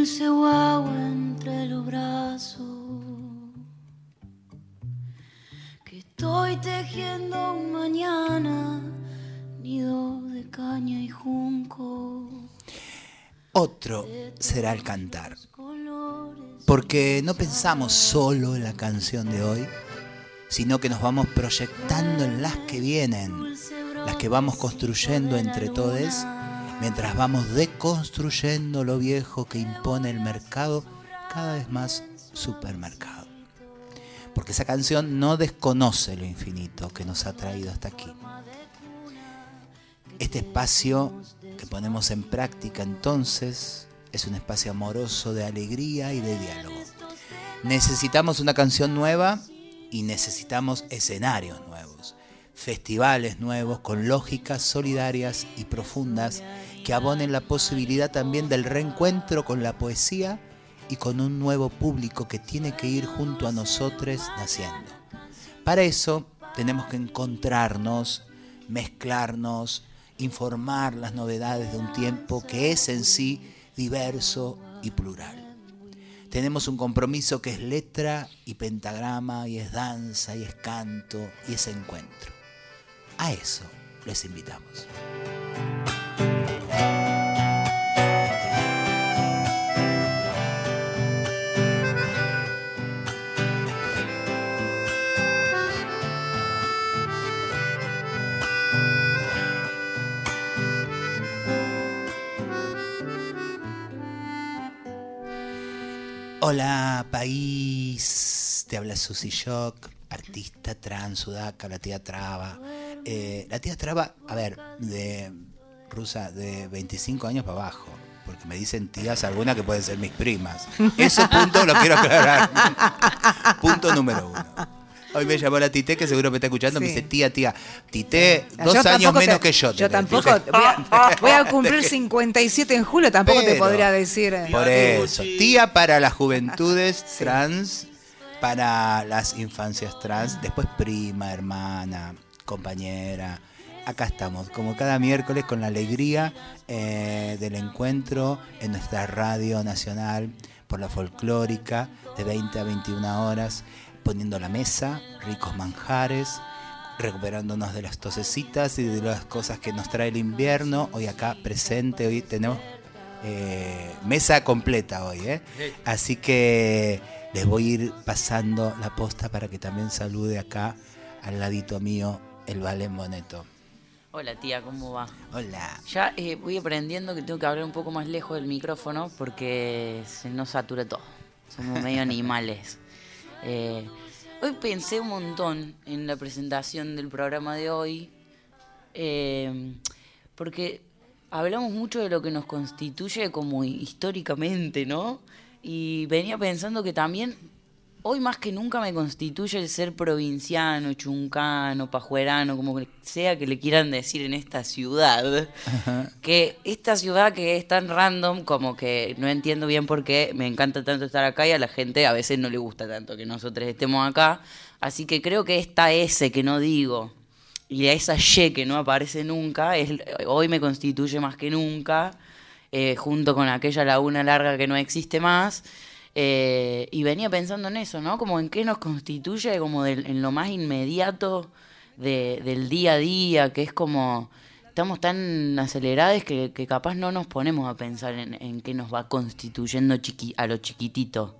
dulce guagua entre los brazos. Que estoy tejiendo un mañana, nido de caña y junco. Otro será el cantar. Porque no pensamos solo en la canción de hoy, sino que nos vamos proyectando en las que vienen, las que vamos construyendo entre todos, mientras vamos deconstruyendo lo viejo que impone el mercado, cada vez más supermercado. Porque esa canción no desconoce lo infinito que nos ha traído hasta aquí. Este espacio que ponemos en práctica entonces es un espacio amoroso de alegría y de diálogo. Necesitamos una canción nueva y necesitamos escenarios nuevos, festivales nuevos con lógicas solidarias y profundas que abonen la posibilidad también del reencuentro con la poesía y con un nuevo público que tiene que ir junto a nosotros naciendo. Para eso tenemos que encontrarnos, mezclarnos, informar las novedades de un tiempo que es en sí diverso y plural. Tenemos un compromiso que es letra y pentagrama y es danza y es canto y es encuentro. A eso les invitamos. Hola país, te habla Susy Shock, artista trans, sudaca, la tía Traba. Eh, la tía Traba, a ver, de rusa, de 25 años para abajo, porque me dicen tías algunas que pueden ser mis primas. Ese punto lo quiero aclarar. punto número uno. Hoy me llamó la Tité, que seguro me está escuchando, me dice, tía, tía, Tité, dos años menos que yo. Yo tampoco, voy a, cumplir 57 en julio, tampoco te podría decir. Eh. Por eso, tía para las juventudes trans, para las infancias trans, después prima, hermana, compañera. Acá estamos, como cada miércoles, con la alegría eh, del encuentro en nuestra radio nacional por la folclórica de 20 a 21 horas poniendo la mesa, ricos manjares, recuperándonos de las tosecitas y de las cosas que nos trae el invierno. Hoy acá presente, hoy tenemos eh, mesa completa hoy, ¿eh? Así que les voy a ir pasando la posta para que también salude acá al ladito mío el Valen Boneto. Hola tía, ¿cómo va? Hola. Ya eh, voy aprendiendo que tengo que hablar un poco más lejos del micrófono porque se nos satura todo. Somos medio animales. Eh, hoy pensé un montón en la presentación del programa de hoy, eh, porque hablamos mucho de lo que nos constituye como históricamente, ¿no? Y venía pensando que también hoy más que nunca me constituye el ser provinciano, chuncano, pajuerano, como sea que le quieran decir en esta ciudad. Que esta ciudad que es tan random, como que no entiendo bien por qué me encanta tanto estar acá y a la gente a veces no le gusta tanto que nosotros estemos acá. Así que creo que esta S que no digo y esa Y que no aparece nunca, es, hoy me constituye más que nunca, eh, junto con aquella laguna larga que no existe más. Eh, y venía pensando en eso, ¿no? Como en qué nos constituye, como en lo más inmediato del día a día, que es como estamos tan acelerados que, capaz no nos ponemos a pensar en, qué nos va constituyendo chiqui, a lo chiquitito.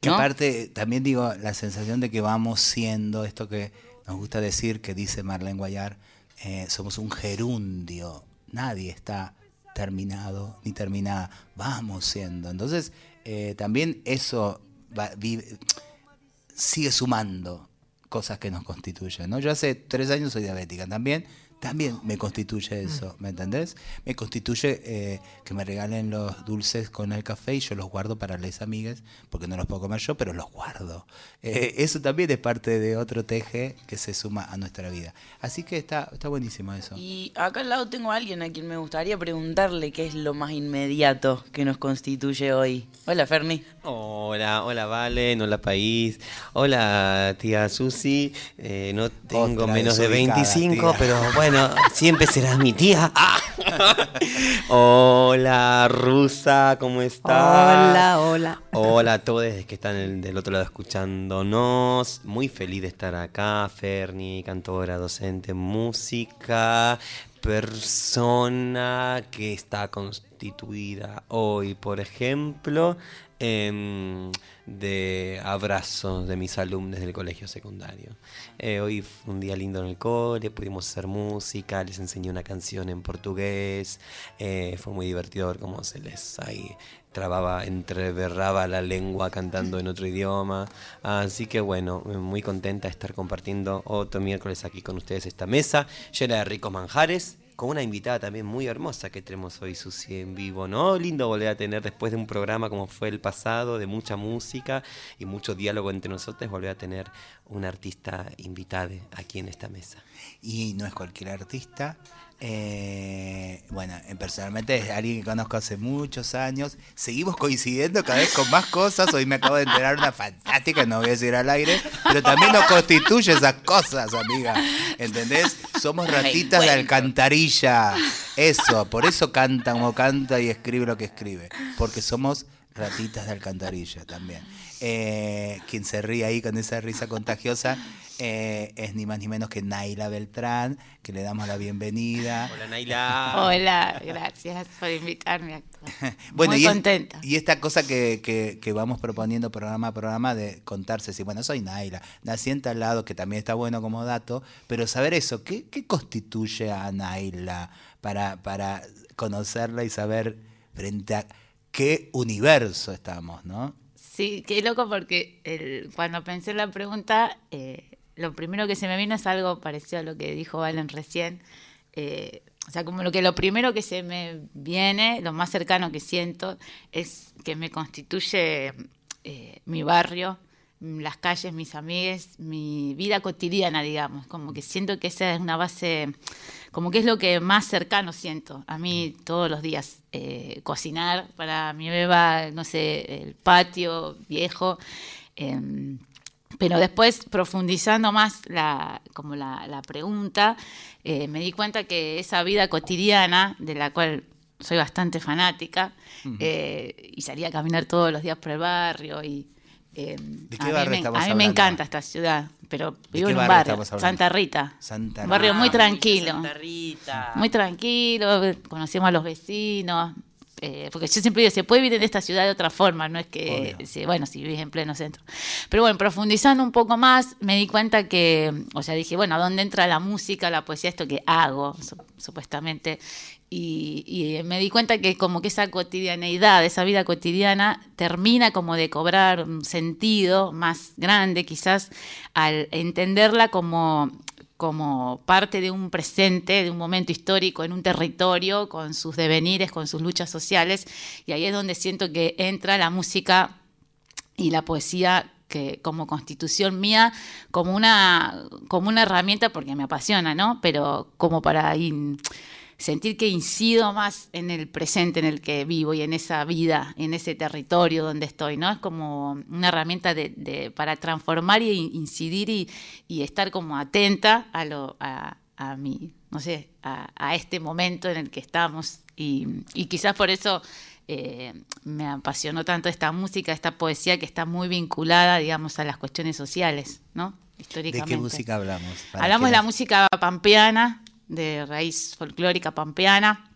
Que aparte, también digo, la sensación de que vamos siendo esto que nos gusta decir, que dice Marlene Guayar, eh, somos un gerundio, nadie está terminado ni terminada, vamos siendo. Entonces, eh, también eso sigue sumando cosas que nos constituyen. ¿no? Yo hace tres años soy diabética también también me constituye eso, ¿me entendés? Me constituye eh, que me regalen los dulces con el café y yo los guardo para las amigas, porque no los puedo comer yo, pero los guardo. Eh, eso también es parte de otro teje que se suma a nuestra vida. Así que está, está buenísimo eso. Y acá al lado tengo a alguien a quien me gustaría preguntarle qué es lo más inmediato que nos constituye hoy. Hola, Ferni. Hola, hola, Valen, hola, país. Hola, tía Susi. Eh, no tengo menos de 25, pero bueno Bueno, siempre serás mi tía. Ah. Hola, Rusa, ¿cómo estás? Hola, hola. Hola a todos que están del otro lado escuchándonos. Muy feliz de estar acá. Ferni, cantora, docente, música, persona que está constituida hoy, por ejemplo, em, de abrazos de mis alumnos del colegio secundario. Eh, hoy fue un día lindo en el cole, pudimos hacer música, les enseñé una canción en portugués, eh, fue muy divertido ver cómo se les ahí trababa, entreverraba la lengua cantando en otro idioma. Así que bueno, muy contenta de estar compartiendo otro miércoles aquí con ustedes esta mesa llena de ricos manjares con una invitada también muy hermosa que tenemos hoy, Susi, en vivo, ¿no? Lindo volver a tener después de un programa como fue el pasado, de mucha música y mucho diálogo entre nosotros, volver a tener una artista invitada aquí en esta mesa. Y no es cualquier artista, eh, bueno, personalmente es alguien que conozco hace muchos años. Seguimos coincidiendo cada vez con más cosas. Hoy me acabo de enterar una fantástica, no voy a decir al aire, pero también nos constituye esas cosas, amiga. ¿Entendés? Somos ratitas de alcantarilla. Eso, por eso canta como canta y escribe lo que escribe. Porque somos ratitas de alcantarilla también. Eh, quien se ríe ahí con esa risa contagiosa eh, es ni más ni menos que Naila Beltrán, que le damos la bienvenida. Hola Naila. Hola, gracias por invitarme a bueno, Muy y contenta. y esta cosa que, vamos proponiendo programa a programa de contarse, si bueno, soy Naila, nací en tal lado, que también está bueno como dato, pero saber eso, ¿qué, constituye a Naila para, para conocerla y saber frente a qué universo estamos, ¿no? Sí, qué loco porque cuando pensé en la pregunta, eh, lo primero que se me vino es algo parecido a lo que dijo Valen recién. Eh, o sea, como lo que lo primero que se me viene, lo más cercano que siento, es que me constituye eh, mi barrio, las calles, mis amigues, mi vida cotidiana, digamos. Como que siento que esa es una base, como que es lo que más cercano siento a mí todos los días. Eh, cocinar para mi beba, no sé, el patio viejo. Em, pero después, profundizando más la, como la, pregunta, eh, me di cuenta que esa vida cotidiana, de la cual soy bastante fanática, eh, y salía a caminar todos los días por el barrio. y eh, ¿De qué a, mí, me, a mí me encanta esta ciudad, pero vivo en un barrio, Santa Rita. un barrio muy tranquilo. Santa Rita. Muy tranquilo, conocemos a los vecinos, eh, porque yo siempre digo, se puede vivir en esta ciudad de otra forma, no es que, bueno, si vives en pleno centro. Pero bueno, profundizando un poco más, me di cuenta que, o sea, dije, bueno, ¿a dónde entra la música, la poesía, esto que hago, supuestamente? Y, me di cuenta que como que esa cotidianeidad, esa vida cotidiana, termina como de cobrar un sentido más grande quizás al entenderla como como parte de un presente, de un momento histórico en un territorio, con sus devenires, con sus luchas sociales, y ahí es donde siento que entra la música y la poesía que como constitución mía, como una, como una herramienta, porque me apasiona, ¿no? Pero como para sentir que incido más en el presente en el que vivo y en esa vida, en ese territorio donde estoy, ¿no? Es como una herramienta de, para transformar y incidir y, estar como atenta a, lo, a, a mi, no sé, a, este momento en el que estamos y, quizás por eso eh, me apasionó tanto esta música, esta poesía que está muy vinculada, digamos, a las cuestiones sociales, ¿no? Históricamente. ¿De qué música hablamos? Hablamos de la música pampeana, de raíz folclórica pampeana.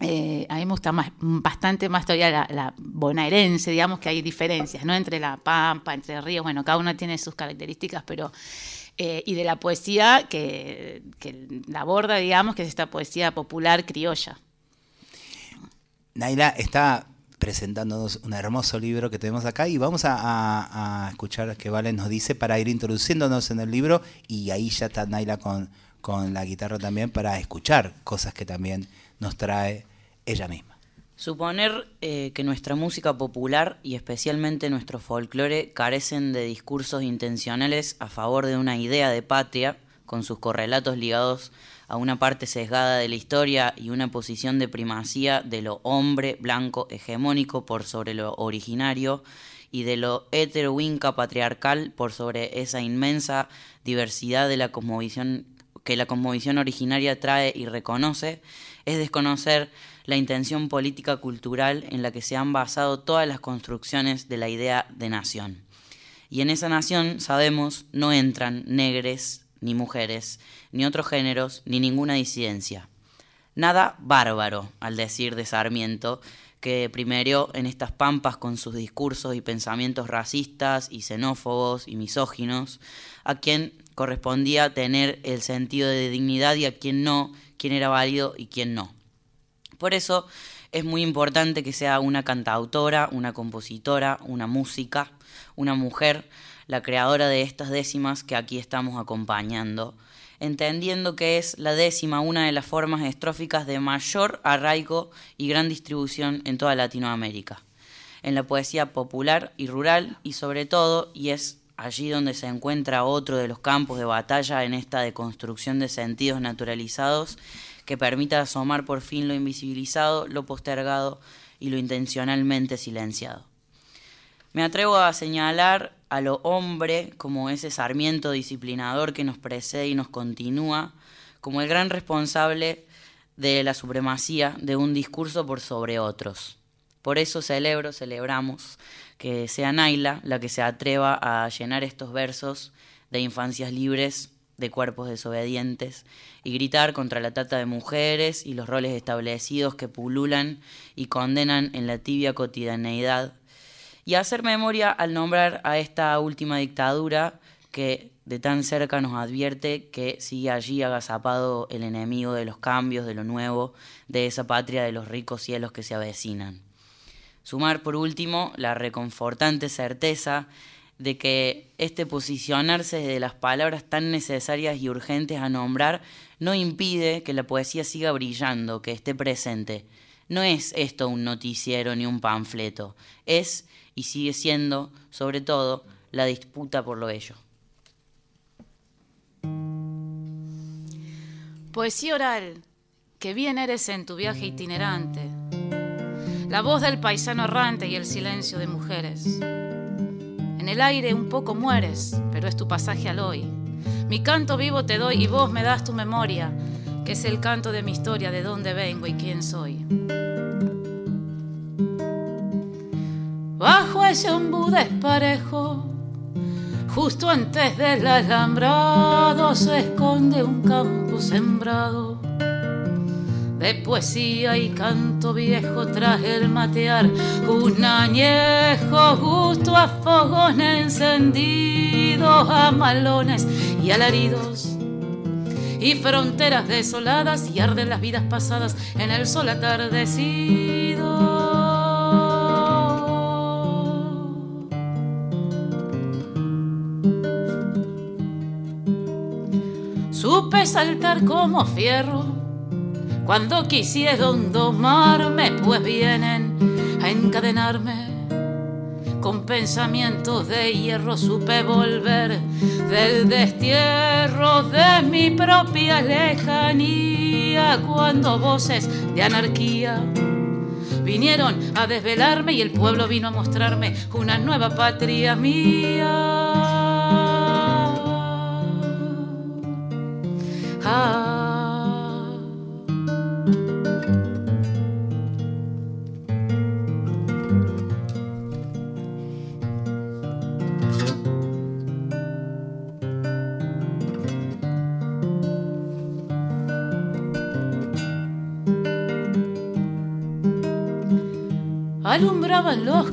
Eh, a mí me gusta más, bastante más todavía la, bonaerense, digamos que hay diferencias, ¿no? Entre la pampa, entre ríos, bueno, cada una tiene sus características, pero... Eh, y de la poesía que, la aborda, digamos, que es esta poesía popular criolla. Naila está presentándonos un hermoso libro que tenemos acá y vamos a, a escuchar qué Valen nos dice para ir introduciéndonos en el libro y ahí ya está Naila con, con la guitarra también para escuchar cosas que también nos trae ella misma. Suponer eh, que nuestra música popular y especialmente nuestro folclore carecen de discursos intencionales a favor de una idea de patria, con sus correlatos ligados a una parte sesgada de la historia y una posición de primacía de lo hombre blanco hegemónico por sobre lo originario y de lo heterowinca patriarcal por sobre esa inmensa diversidad de la cosmovisión que la cosmovisión originaria trae y reconoce es desconocer la intención política cultural en la que se han basado todas las construcciones de la idea de nación. Y en esa nación, sabemos, no entran negres, ni mujeres, ni otros géneros, ni ninguna disidencia. Nada bárbaro, al decir de Sarmiento, que primero en estas pampas con sus discursos y pensamientos racistas y xenófobos y misóginos, a quien correspondía tener el sentido de dignidad y a quien no, quién era válido y quién no. Por eso es muy importante que sea una cantautora, una compositora, una música, una mujer, la creadora de estas décimas que aquí estamos acompañando, entendiendo que es la décima una de las formas estróficas de mayor arraigo y gran distribución en toda Latinoamérica, en la poesía popular y rural y sobre todo, y es allí donde se encuentra otro de los campos de batalla en esta deconstrucción de sentidos naturalizados que permita asomar por fin lo invisibilizado, lo postergado y lo intencionalmente silenciado. Me atrevo a señalar a lo hombre como ese sarmiento disciplinador que nos precede y nos continúa, como el gran responsable de la supremacía de un discurso por sobre otros. Por eso celebro, celebramos que sea Naila la que se atreva a llenar estos versos de infancias libres, de cuerpos desobedientes, y gritar contra la trata de mujeres y los roles establecidos que pululan y condenan en la tibia cotidianeidad y hacer memoria al nombrar a esta última dictadura que de tan cerca nos advierte que sigue allí agazapado el enemigo de los cambios, de lo nuevo, de esa patria de los ricos cielos que se avecinan. Sumar por último la reconfortante certeza de que este posicionarse de las palabras tan necesarias y urgentes a nombrar no impide que la poesía siga brillando, que esté presente. No es esto un noticiero ni un panfleto, es y sigue siendo, sobre todo, la disputa por lo bello. Poesía oral, que bien eres en tu viaje itinerante, la voz del paisano errante y el silencio de mujeres. En el aire un poco mueres, pero es tu pasaje al hoy. Mi canto vivo te doy y vos me das tu memoria, que es el canto de mi historia, de dónde vengo y quién soy. Bajo ese ombú desparejo. Justo antes del alambrado se esconde un campo sembrado de poesía y canto viejo tras el matear, un añejo justo a fogón encendidos, a malones y alaridos. Y fronteras desoladas y arden las vidas pasadas en el sol atardecido. Supe saltar como fierro cuando quisieron domarme, pues vienen a encadenarme. Con pensamientos de hierro supe volver del destierro de mi propia lejanía cuando voces de anarquía vinieron a desvelarme y el pueblo vino a mostrarme una nueva patria mía.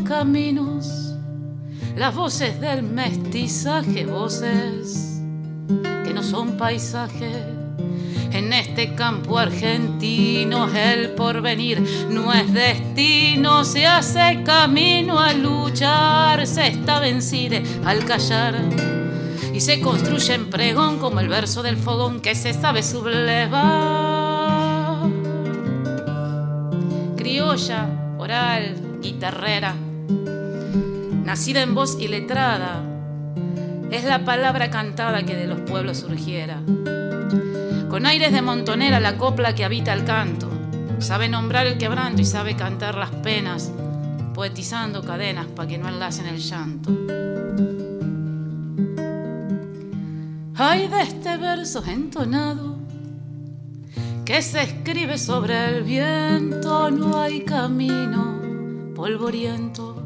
Caminos, las voces del mestizaje, voces que no son paisaje en este campo argentino el porvenir no es destino, se hace camino a luchar, se está vencido al callar. Y se construye en pregón como el verso del fogón que se sabe sublevar. Criolla, oral, guitarrera, nacida en voz y letrada, es la palabra cantada que de los pueblos surgiera con aires de montonera la copla que habita el canto. Sabe nombrar el quebranto y sabe cantar las penas, poetizando cadenas para que no enlacen el llanto. Ay de este versos entonados que se escribe sobre el viento, no hay camino polvoriento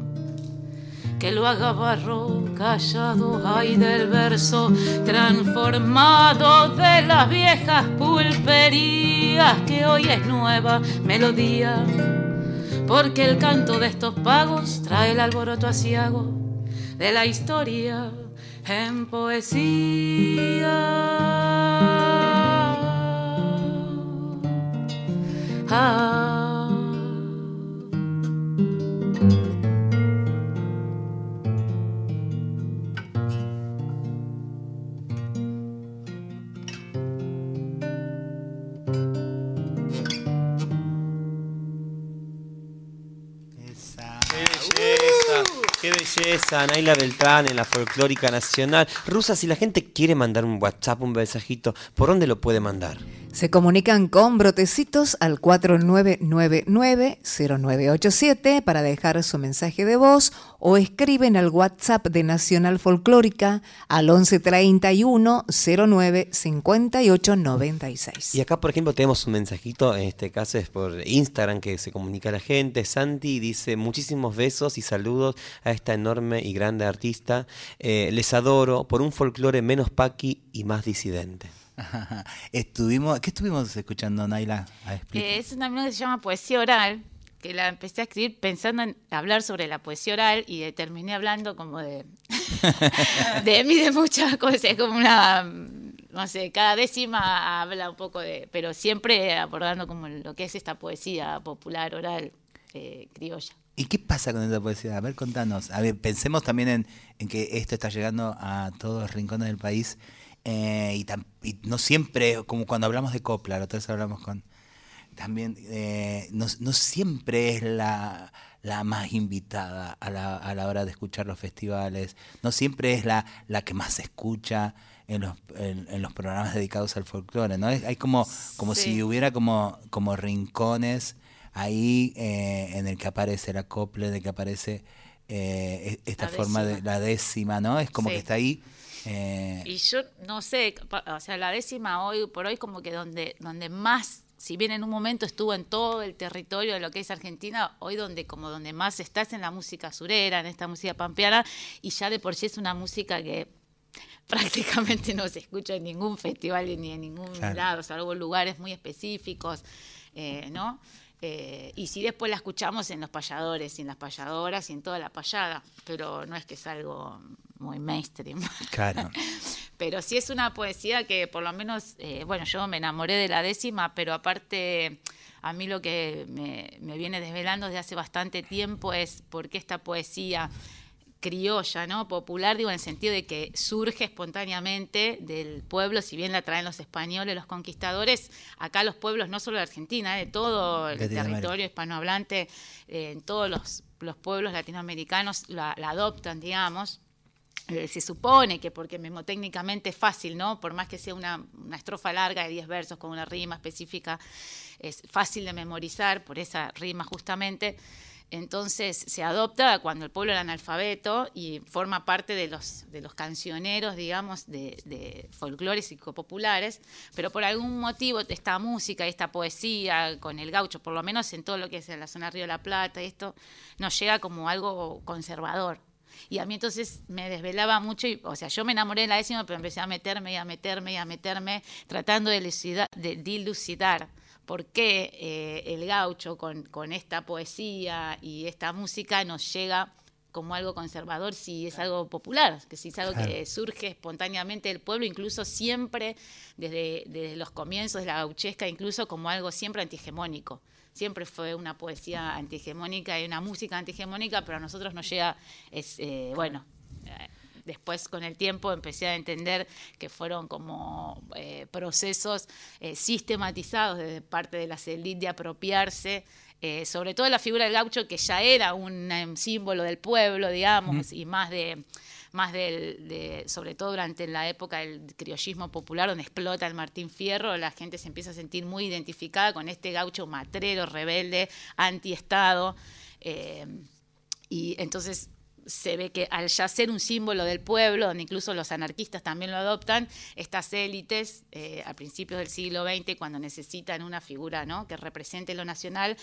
que lo haga barro callado, ay del verso transformado de las viejas pulperías que hoy es nueva melodía, porque el canto de estos pagos trae el alboroto asiago de la historia en poesía. Ah. Belleza! Naila Beltrán en la Folclórica Nacional. Rusa, si la gente quiere mandar un WhatsApp, un mensajito, ¿por dónde lo puede mandar? Se comunican con Brotecitos al 4999-0987 para dejar su mensaje de voz o escriben al WhatsApp de Nacional Folclórica al 1131 09 58 96. Y acá, por ejemplo, tenemos un mensajito, en este caso es por Instagram que se comunica a la gente. Santi dice muchísimos besos y saludos a esta enorme y grande artista. Eh, les adoro por un folclore menos paqui y más disidente. Estuvimos, ¿Qué estuvimos escuchando, Naila? A. Eh, es una amiga que se llama Poesía Oral, que la empecé a escribir pensando en hablar sobre la poesía oral y terminé hablando como de, de mí, de muchas cosas, es como una, no sé, cada décima habla un poco de, pero siempre abordando como lo que es esta poesía popular, oral, eh, criolla. ¿Y qué pasa con esa poesía? A ver, contanos. A ver, pensemos también en, en que esto está llegando a todos los rincones del país eh, y, tam- y no siempre, como cuando hablamos de copla, la otra vez hablamos con... También, eh, no, no siempre es la, la más invitada a la, a la hora de escuchar los festivales, no siempre es la, la que más se escucha en los, en, en los programas dedicados al folclore, ¿no? Es- Hay como, como Sí. si hubiera como, como rincones ahí eh, en el que aparece la copla, en el que aparece eh, e- esta forma de la décima, ¿no? Es como Sí. que está ahí. eh, Y yo no sé, o sea, la décima hoy por hoy como que donde, donde más, si bien en un momento estuvo en todo el territorio de lo que es Argentina, hoy donde como donde más estás en la música surera, en esta música pampeana, y ya de por sí es una música que prácticamente no se escucha en ningún festival ni en ningún Claro. lado, salvo lugares muy específicos, eh, ¿no? Eh, y sí después la escuchamos en los payadores y en las payadoras y en toda la payada, pero no es que es algo muy mainstream. claro. Pero sí es una poesía que por lo menos, eh, bueno, yo me enamoré de la décima, pero aparte a mí lo que me, me viene desvelando desde hace bastante tiempo es por qué esta poesía criolla, ¿no? Popular, digo, en el sentido de que surge espontáneamente del pueblo, si bien la traen los españoles, los conquistadores, acá los pueblos, no solo de Argentina, de todo el territorio hispanohablante, eh, en todos los, los pueblos latinoamericanos la, la adoptan, digamos. Eh, se supone que porque memotécnicamente es fácil, ¿no? Por más que sea una, una estrofa larga de 10 versos con una rima específica, es fácil de memorizar por esa rima justamente. Entonces se adopta cuando el pueblo era analfabeto y forma parte de los, de los cancioneros, digamos, de, de folclores y populares, pero por algún motivo esta música, esta poesía con el gaucho, por lo menos en todo lo que es en la zona Río de la Plata, esto nos llega como algo conservador. Y a mí entonces me desvelaba mucho, y, o sea, yo me enamoré de la décima, pero empecé a meterme y a meterme y a meterme, tratando de, dilucidar por qué eh, el gaucho con, con esta poesía y esta música nos llega como algo conservador si es algo popular, que si es algo que surge espontáneamente del pueblo, incluso siempre desde, desde los comienzos de la gauchesca, incluso como algo siempre antihegemónico. Siempre fue una poesía antihegemónica y una música antihegemónica, pero a nosotros nos llega, es, eh, bueno, después con el tiempo empecé a entender que fueron como eh, procesos eh, sistematizados desde parte de la élite de apropiarse, eh, sobre todo la figura del gaucho que ya era un em, símbolo del pueblo, digamos, y más de más del, de, sobre todo durante la época del criollismo popular, donde explota el Martín Fierro, la gente se empieza a sentir muy identificada con este gaucho matrero, rebelde, antiestado. Eh, y entonces se ve que al ya ser un símbolo del pueblo, donde incluso los anarquistas también lo adoptan, estas élites eh, a principios del siglo XX, cuando necesitan una figura ¿no? que represente lo nacional,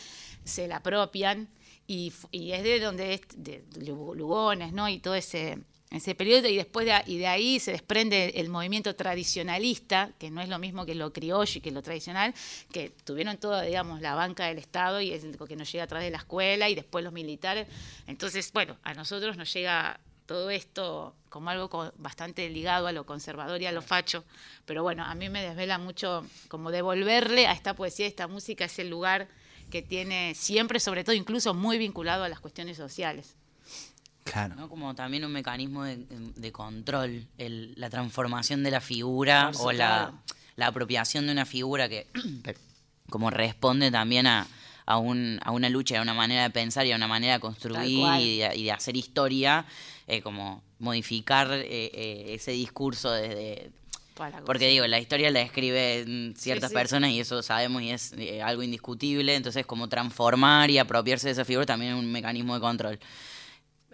se la apropian y, es de donde es de Lugones ¿no? y todo ese ese periodo y después de, y de ahí se desprende el movimiento tradicionalista, que no es lo mismo que lo criollo y que lo tradicional, que tuvieron toda, digamos, la banca del Estado y es lo que nos llega a través de la escuela y después los militares. Entonces, bueno, a nosotros nos llega todo esto como algo bastante ligado a lo conservador y a lo facho, pero bueno, a mí me desvela mucho como devolverle a esta poesía, a esta música, ese lugar que tiene siempre, sobre todo incluso muy vinculado a las cuestiones sociales. Claro. Como también un mecanismo de, control, el, la transformación de la figura o la, apropiación de una figura que como responde también a, a, un, a, una lucha, a una manera de pensar y a una manera de construir y de, hacer historia, eh, como modificar eh, eh, ese discurso desde... porque digo, la historia la escriben ciertas personas y eso sabemos y es algo indiscutible, entonces como transformar y apropiarse de esa figura también es un mecanismo de control.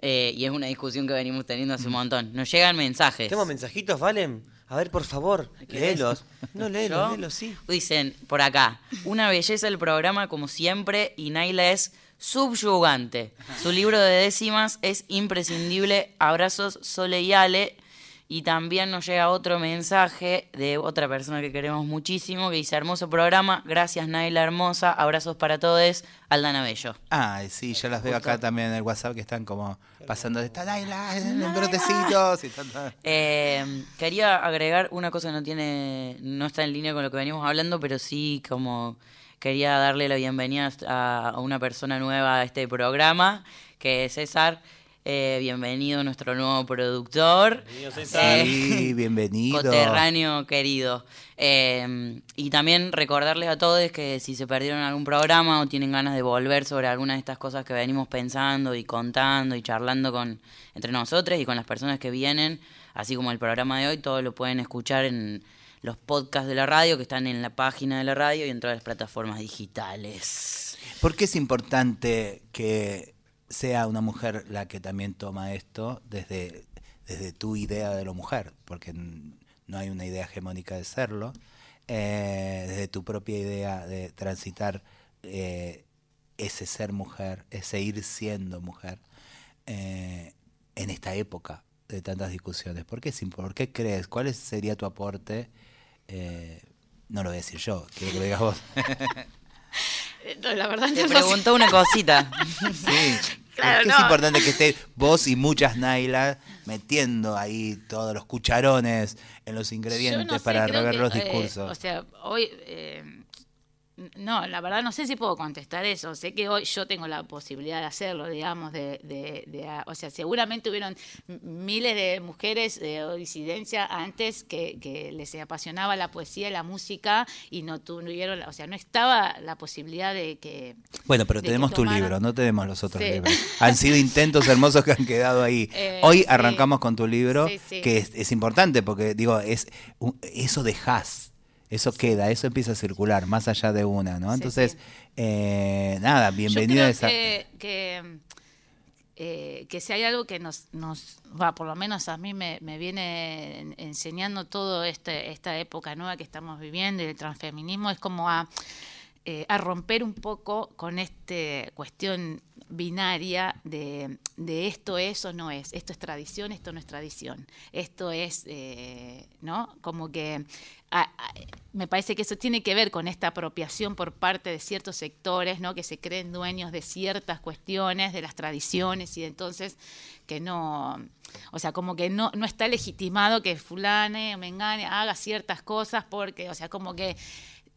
Eh, y es una discusión que venimos teniendo hace un mm. montón. Nos llegan mensajes. ¿Tenemos mensajitos, Valen? A ver, por favor, léelos. No, léelos, léelos, sí. Dicen por acá, una belleza el programa como siempre y Naila es subyugante. Su libro de décimas es imprescindible. Abrazos Sole y Ale. Y también nos llega otro mensaje de otra persona que queremos muchísimo que dice, hermoso programa, gracias Naila Hermosa, abrazos para todos, Aldana Bello. Ah, sí, yo las veo acá también en el WhatsApp que están como pasando de esta Naila, en brotecitos. eh, quería agregar una cosa que no tiene, no está en línea con lo que venimos hablando, pero sí como quería darle la bienvenida a, a una persona nueva a este programa, que es César. Eh, bienvenido nuestro nuevo productor. Bienvenido, César. sí, bienvenido. Coterráneo querido. Eh, y también recordarles a todos que si se perdieron algún programa o tienen ganas de volver sobre alguna de estas cosas que venimos pensando y contando y charlando con entre nosotros y con las personas que vienen, así como el programa de hoy, todos lo pueden escuchar en los podcasts de la radio que están en la página de la radio y en todas las plataformas digitales. ¿Por qué es importante que sea una mujer la que también toma esto desde, desde tu idea de la mujer, porque no hay una idea hegemónica de serlo, eh, desde tu propia idea de transitar eh, ese ser mujer, ese ir siendo mujer, eh, en esta época de tantas discusiones. ¿Por qué, ¿Por qué crees? ¿Cuál sería tu aporte? no lo voy a decir yo, quiero que lo digas vos. No, la verdad Te preguntó una cosita. Sí. Claro, es importante que esté vos y muchas Naila metiendo ahí todos los cucharones en los ingredientes para rever los eh, discursos. o sea, hoy eh, no, la verdad no sé si puedo contestar eso. Sé que hoy yo tengo la posibilidad de hacerlo, digamos, de, de, o sea, seguramente hubieron miles de mujeres de disidencia antes que, les apasionaba la poesía y la música y no tuvieron, o sea, no estaba la posibilidad de que... Bueno, pero tenemos tu libro, no tenemos los otros libros. Han sido intentos hermosos que han quedado ahí. Eh, hoy arrancamos con tu libro, que es, es, importante porque, digo, es eso dejas eso queda, eso empieza a circular más allá de una, ¿no? Entonces, Eh, nada, bienvenida a esa... Que, que, eh, que, si hay algo que nos, nos va, por lo menos a mí me, me viene enseñando todo este, esta época nueva que estamos viviendo y el transfeminismo, es como a, eh, a romper un poco con esta cuestión binaria de, de, esto es o no es, esto es tradición, esto no es tradición, esto es, eh, ¿no? Como que me parece que eso tiene que ver con esta apropiación por parte de ciertos sectores, ¿no? Que se creen dueños de ciertas cuestiones, de las tradiciones y entonces que no, o sea, como que no, no está legitimado que fulane o mengane haga ciertas cosas porque, o sea, como que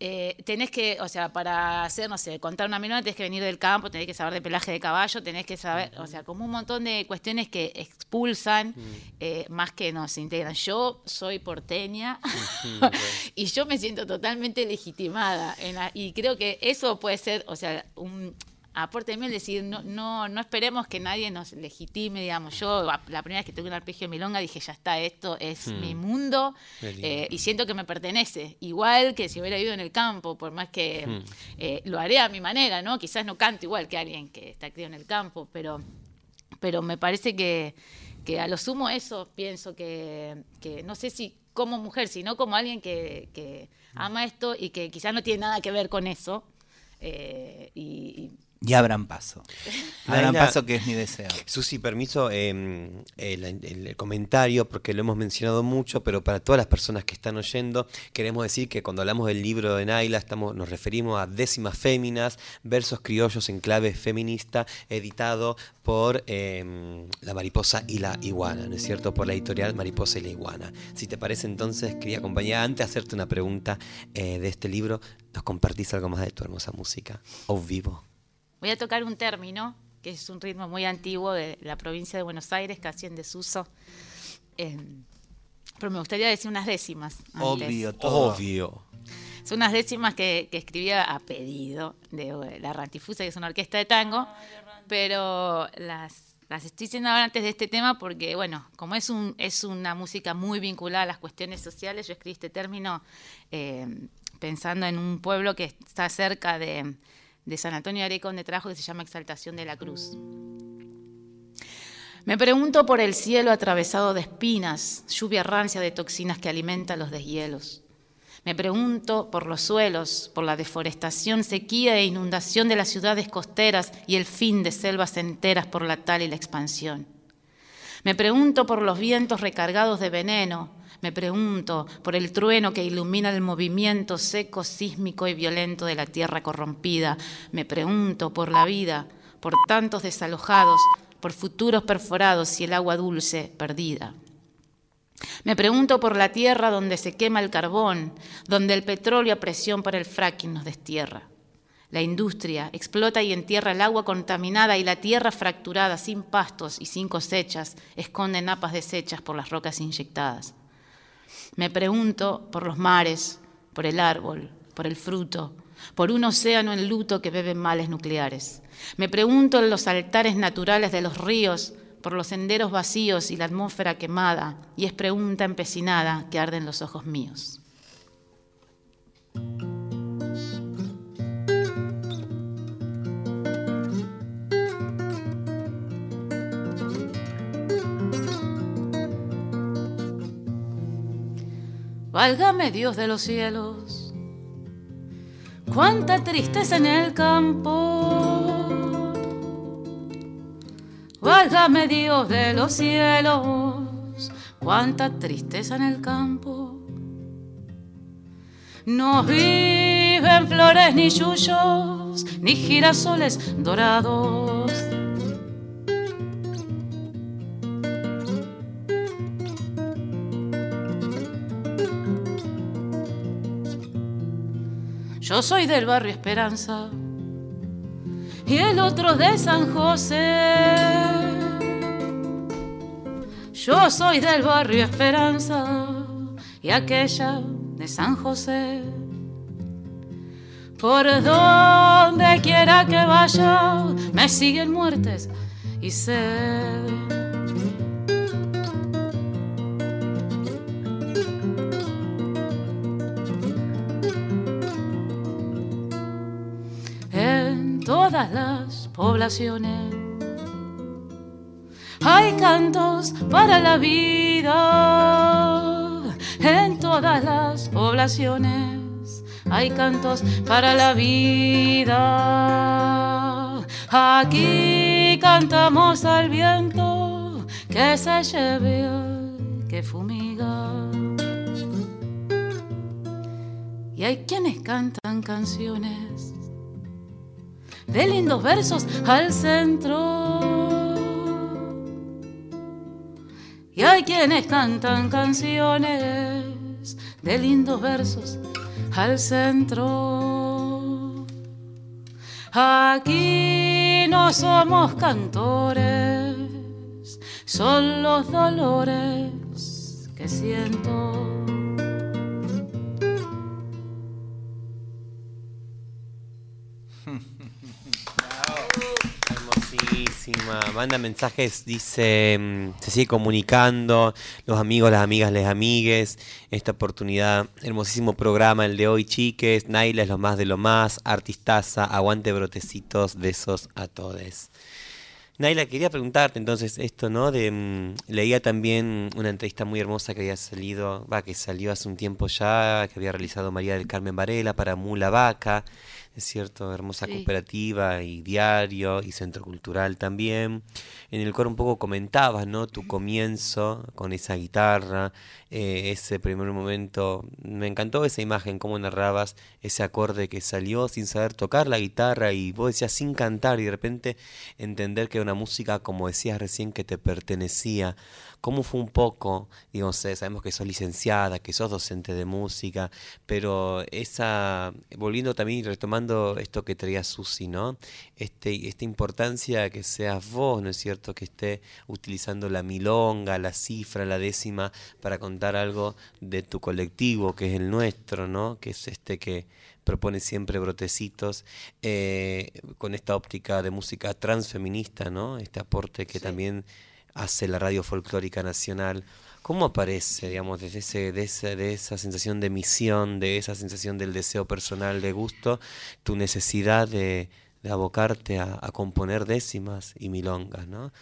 eh, tenés que, o sea, para hacer, no sé, contar una milonga tenés que venir del campo, tenés que saber de pelaje de caballo, tenés que saber, o sea, como un montón de cuestiones que expulsan eh, más que nos integran. Yo soy porteña y yo me siento totalmente legitimada y creo que eso puede ser, o sea, un, aporte mío es decir, no, no, no esperemos que nadie nos legitime, digamos, yo la primera vez que tuve un arpegio de milonga dije, ya está, esto es hmm. mi mundo eh, y siento que me pertenece, igual que si hubiera ido en el campo, por más que hmm. eh, lo haré a mi manera, ¿no? Quizás no canto igual que alguien que está criado en el campo, pero pero me parece que, que a lo sumo eso pienso que, que no sé si como mujer, sino como alguien que, que ama esto y que quizás no tiene nada que ver con eso. eh, y, y Y abran paso. Abran paso que es mi deseo. Susi, permiso eh, el, el- el comentario, porque lo hemos mencionado mucho, pero para todas las personas que están oyendo, queremos decir que cuando hablamos del libro de Naila, estamos, nos referimos a Décimas Féminas, versos criollos en clave feminista, editado por eh, La Mariposa y la Iguana, ¿no es cierto? Por la editorial Mariposa y la Iguana. Si te parece, entonces, quería acompañar, antes de hacerte una pregunta eh, de este libro, ¿nos compartís algo más de tu hermosa música? O vivo. Voy a tocar un término, que es un ritmo muy antiguo de la provincia de Buenos Aires, casi en desuso. Eh, pero me gustaría decir unas décimas. antes. Obvio, todo. Obvio. Son unas décimas que, que escribía a pedido de la Rantifusa, que es una orquesta de tango, pero las, las estoy diciendo ahora antes de este tema porque, bueno, como es, un, es una música muy vinculada a las cuestiones sociales, yo escribí este término eh, pensando en un pueblo que está cerca de, de San Antonio de Areco, donde trabajo, que se llama Exaltación de la Cruz. Me pregunto por el cielo atravesado de espinas, lluvia rancia de toxinas que alimenta los deshielos. Me pregunto por los suelos, por la deforestación, sequía e inundación de las ciudades costeras y el fin de selvas enteras por la tal y la expansión. Me pregunto por los vientos recargados de veneno. Me pregunto por el trueno que ilumina el movimiento seco, sísmico y violento de la tierra corrompida. Me pregunto por la vida, por tantos desalojados, por futuros perforados y el agua dulce perdida. Me pregunto por la tierra donde se quema el carbón, donde el petróleo a presión para el fracking nos destierra. La industria explota y entierra el agua contaminada y la tierra fracturada, sin pastos y sin cosechas, esconde napas deshechas por las rocas inyectadas. Me pregunto por los mares, por el árbol, por el fruto, por un océano en luto que bebe males nucleares. Me pregunto en los altares naturales de los ríos, por los senderos vacíos y la atmósfera quemada, y es pregunta empecinada que arde en los ojos míos. Válgame Dios de los cielos, cuánta tristeza en el campo. Válgame Dios de los cielos, cuánta tristeza en el campo. No viven flores ni yuyos, ni girasoles dorados. Yo soy del barrio Esperanza y el otro de San José. Yo soy del barrio Esperanza y aquella de San José. Por donde quiera que vaya, me siguen muertes y sed. Todas las poblaciones hay cantos para la vida. En todas las poblaciones hay cantos para la vida. Aquí cantamos al viento que se lleve, que fumiga. Y hay quienes cantan canciones de lindos versos al centro. Y hay quienes cantan canciones de lindos versos al centro. Aquí no somos cantores, son los dolores que siento. Manda mensajes, dice, mm, se sigue comunicando, los amigos, las amigas, les amigues, esta oportunidad, hermosísimo programa el de hoy, chiques, Naila es lo más de lo más, artistaza, aguante brotecitos, besos a todos. Naila, quería preguntarte entonces esto, ¿no? De, mm, leía también una entrevista muy hermosa que había salido, va, que salió hace un tiempo ya, que había realizado María del Carmen Varela para Mula Vaca, es cierto, hermosa cooperativa y diario y centro cultural también. En el coro un poco comentabas, ¿no? Tu comienzo con esa guitarra, eh, ese primer momento, me encantó esa imagen, cómo narrabas ese acorde que salió sin saber tocar la guitarra y vos decías sin cantar y de repente entender que era una música, como decías recién, que te pertenecía. ¿Cómo fue un poco? Digo, sabemos que sos licenciada, que sos docente de música, pero esa, volviendo también y retomando esto que traía Susi, ¿no? Este, esta importancia que seas vos, ¿no es cierto? Que esté utilizando la milonga, la cifra, la décima, para contar algo de tu colectivo, que es el nuestro, ¿no? Que es este que propone siempre brotecitos, eh, con esta óptica de música transfeminista, ¿no? Este aporte que también hace la radio folclórica nacional. ¿Cómo aparece, digamos, desde ese, de, esa, de esa sensación de misión, de esa sensación del deseo personal de gusto, tu necesidad de, abocarte a, componer décimas y milongas, ¿no?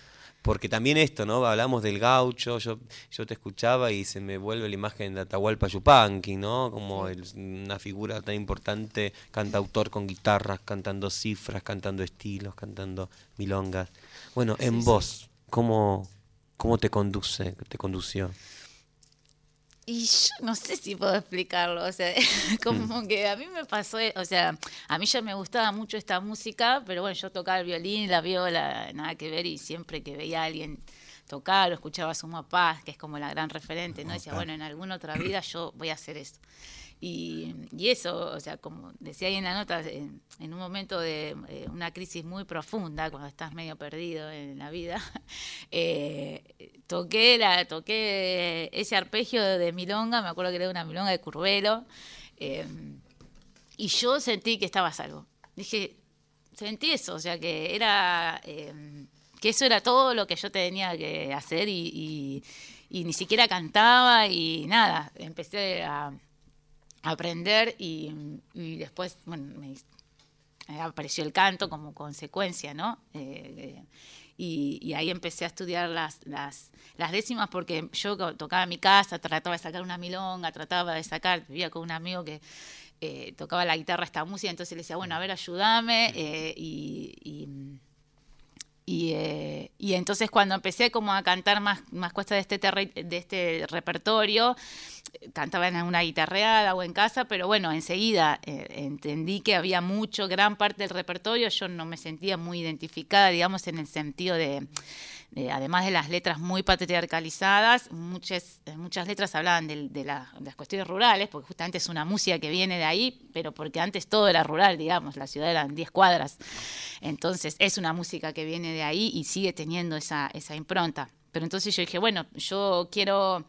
Porque también esto, ¿no? Hablamos del gaucho, yo, yo te escuchaba y se me vuelve la imagen de Atahualpa Yupanqui, ¿no? Como una figura tan importante, cantautor con guitarras, cantando cifras, cantando estilos, cantando milongas. Bueno, en voz, ¿Cómo, cómo te conduce, te condució? Y yo no sé si puedo explicarlo, o sea, como mm. que a mí me pasó, o sea, a mí ya me gustaba mucho esta música, pero bueno, yo tocaba el violín, la viola, nada que ver, y siempre que veía a alguien tocar o escuchaba a su Paz, que es como la gran referente, ¿no? Decía, bueno, en alguna otra vida yo voy a hacer esto. Y, eso, o sea, como decía ahí en la nota, en, un momento de eh, una crisis muy profunda, cuando estás medio perdido en la vida, eh, toqué, la, toqué ese arpegio de milonga, me acuerdo que era una milonga de Curvelo, eh, y yo sentí que estaba salvo. Dije, sentí eso, o sea, que era que eso era todo lo que yo tenía que hacer y, y ni siquiera cantaba y nada, empecé a aprender y, después, bueno, me, apareció el canto como consecuencia, ¿no? Eh, y, ahí empecé a estudiar las, las, décimas porque yo tocaba mi casa, trataba de sacar una milonga, trataba de sacar, vivía con un amigo que eh, tocaba la guitarra esta música, entonces le decía, bueno, a ver, ayúdame, eh, y, y, entonces cuando empecé como a cantar más, más de este, de este repertorio, cantaba en una guitarreada o en casa, pero bueno, enseguida eh, entendí que había mucho, gran parte del repertorio, yo no me sentía muy identificada, digamos, en el sentido de además de las letras muy patriarcalizadas, muchas, muchas letras hablaban de, las cuestiones rurales, porque justamente es una música que viene de ahí, pero porque antes todo era rural, digamos, la ciudad eran 10 cuadras. Entonces es una música que viene de ahí y sigue teniendo esa, impronta. Pero entonces yo dije, bueno, yo quiero...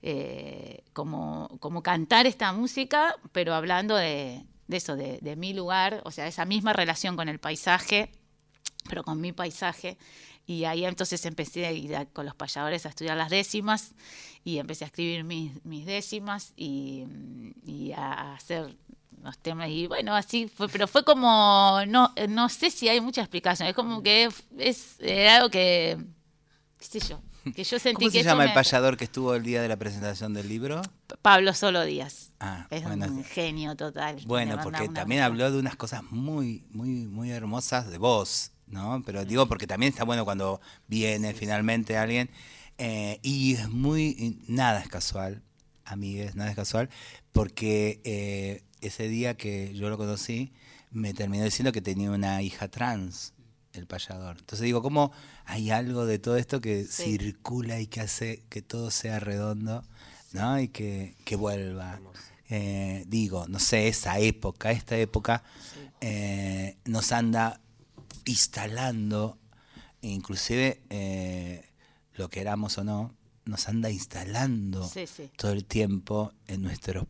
Eh, como, cantar esta música, pero hablando de, eso, de, de, mi lugar, o sea, esa misma relación con el paisaje, pero con mi paisaje, y ahí entonces empecé a ir con los payadores a estudiar las décimas y empecé a escribir mis, décimas y, a hacer los temas. Y bueno, así fue, pero fue como, no, no sé si hay mucha explicación, es como que es, algo que, qué sé yo, que yo sentí ¿Cómo se llama el payador que estuvo el día de la presentación del libro? Pablo Solo Díaz. Ah, es un genio total. Bueno, porque también habló de unas cosas muy, muy, muy hermosas de vos ¿no? Pero digo porque también está bueno cuando viene finalmente alguien. Eh, y es muy, nada es casual, amigues, nada es casual, porque eh, ese día que yo lo conocí, me terminó diciendo que tenía una hija trans, el payador. Entonces digo, ¿cómo hay algo de todo esto que circula y que hace que todo sea redondo, ¿no? Y que, que vuelva. Eh, digo, no sé, esa época, esta época nos anda instalando, inclusive eh, lo queramos o no, nos anda instalando todo el tiempo en, nuestros,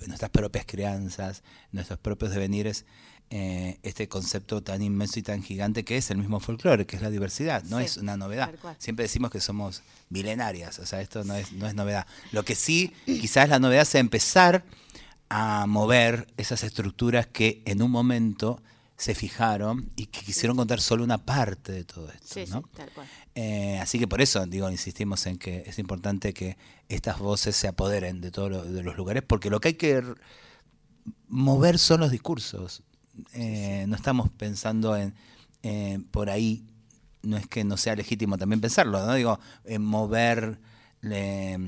en nuestras propias crianzas, nuestros propios devenires, eh, este concepto tan inmenso y tan gigante que es el mismo folclore, que es la diversidad, no es una novedad. Siempre decimos que somos milenarias, o sea, esto no es, no es novedad. Lo que sí, quizás la novedad sea empezar a mover esas estructuras que en un momento se fijaron y que quisieron contar solo una parte de todo esto. Sí, ¿no? sí, tal cual. Eh, así que por eso, digo, insistimos en que es importante que estas voces se apoderen de todos los, de los lugares, porque lo que hay que mover son los discursos. Eh, No estamos pensando en eh, por ahí, no es que no sea legítimo también pensarlo, ¿no? Digo, en mover le-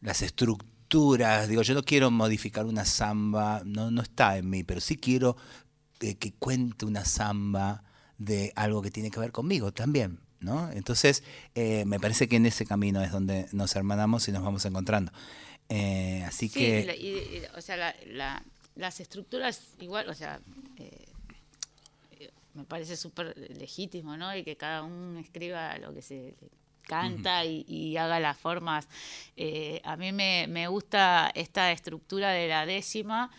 las estructuras. Digo, yo no quiero modificar una samba, no, no está en mí, pero sí quiero que cuente una samba de algo que tiene que ver conmigo también, ¿no? Entonces, eh, me parece que en ese camino es donde nos hermanamos y nos vamos encontrando. Eh, así Sí, que... y la- y- y- o sea, la- la- las estructuras igual, o sea, eh, me parece súper legítimo, ¿no? Y que cada uno escriba lo que se canta y, y haga las formas. A mí me, me gusta esta estructura de la décima.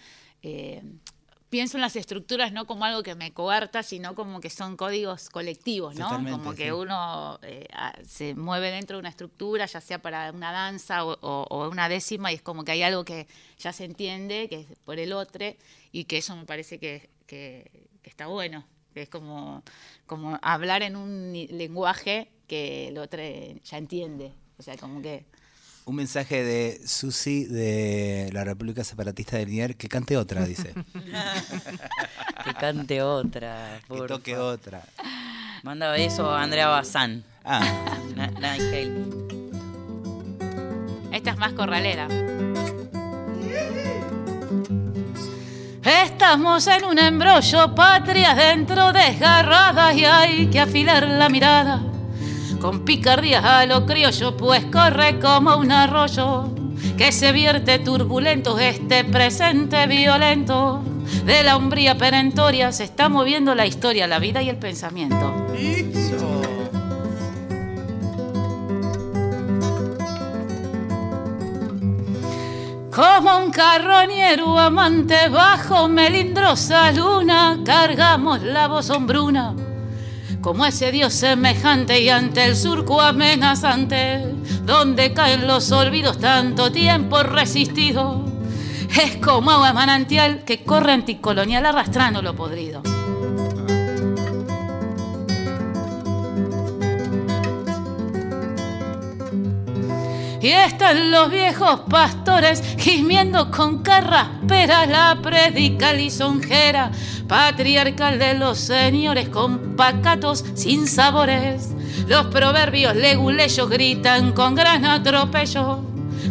Pienso en las estructuras no como algo que me coarta, sino como que son códigos colectivos, ¿no? Totalmente, como que sí. uno eh, se mueve dentro de una estructura, ya sea para una danza o, o- o una décima, y es como que hay algo que ya se entiende, que es por el otro, y que eso me parece que, que- que está bueno, que es como, como hablar en un lenguaje que el otro ya entiende. O sea, como que... Un mensaje de Susi de la República Separatista de Linier, que cante otra, dice. Que cante otra. que porfa. toque otra. Manda beso a Andrea Bazán. Ah. Esta es más corralera. Estamos en un embrollo, patria dentro desgarrada y hay que afilar la mirada. Con picardía a lo criollo, pues corre como un arroyo que se vierte turbulento este presente violento. De la umbría perentoria se está moviendo la historia, la vida y el pensamiento. Como un carroñero amante bajo melindrosa luna, cargamos la voz hombruna. Como ese dios semejante y ante el surco amenazante, donde caen los olvidos tanto tiempo resistido. Es como agua manantial que corre anticolonial arrastrando lo podrido. Y están los viejos pastores gimiendo con carrasperas la predica lisonjera, patriarcal de los señores con pacatos sin sabores. Los proverbios leguleyos gritan con gran atropello,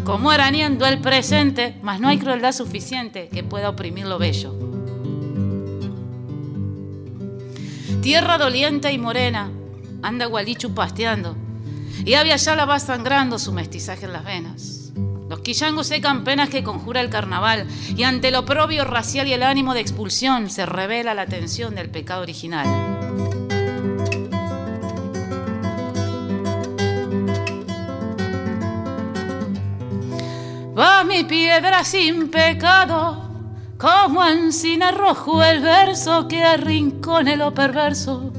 como arañando el presente, mas no hay crueldad suficiente que pueda oprimir lo bello. Tierra doliente y morena, anda Gualichu pasteando, y había ya la va sangrando su mestizaje en las venas. Los quillangos secan penas que conjura el carnaval, y ante el oprobio racial y el ánimo de expulsión se revela la tensión del pecado original. Va mi piedra sin pecado, como encina rojo el verso que arrincone lo perverso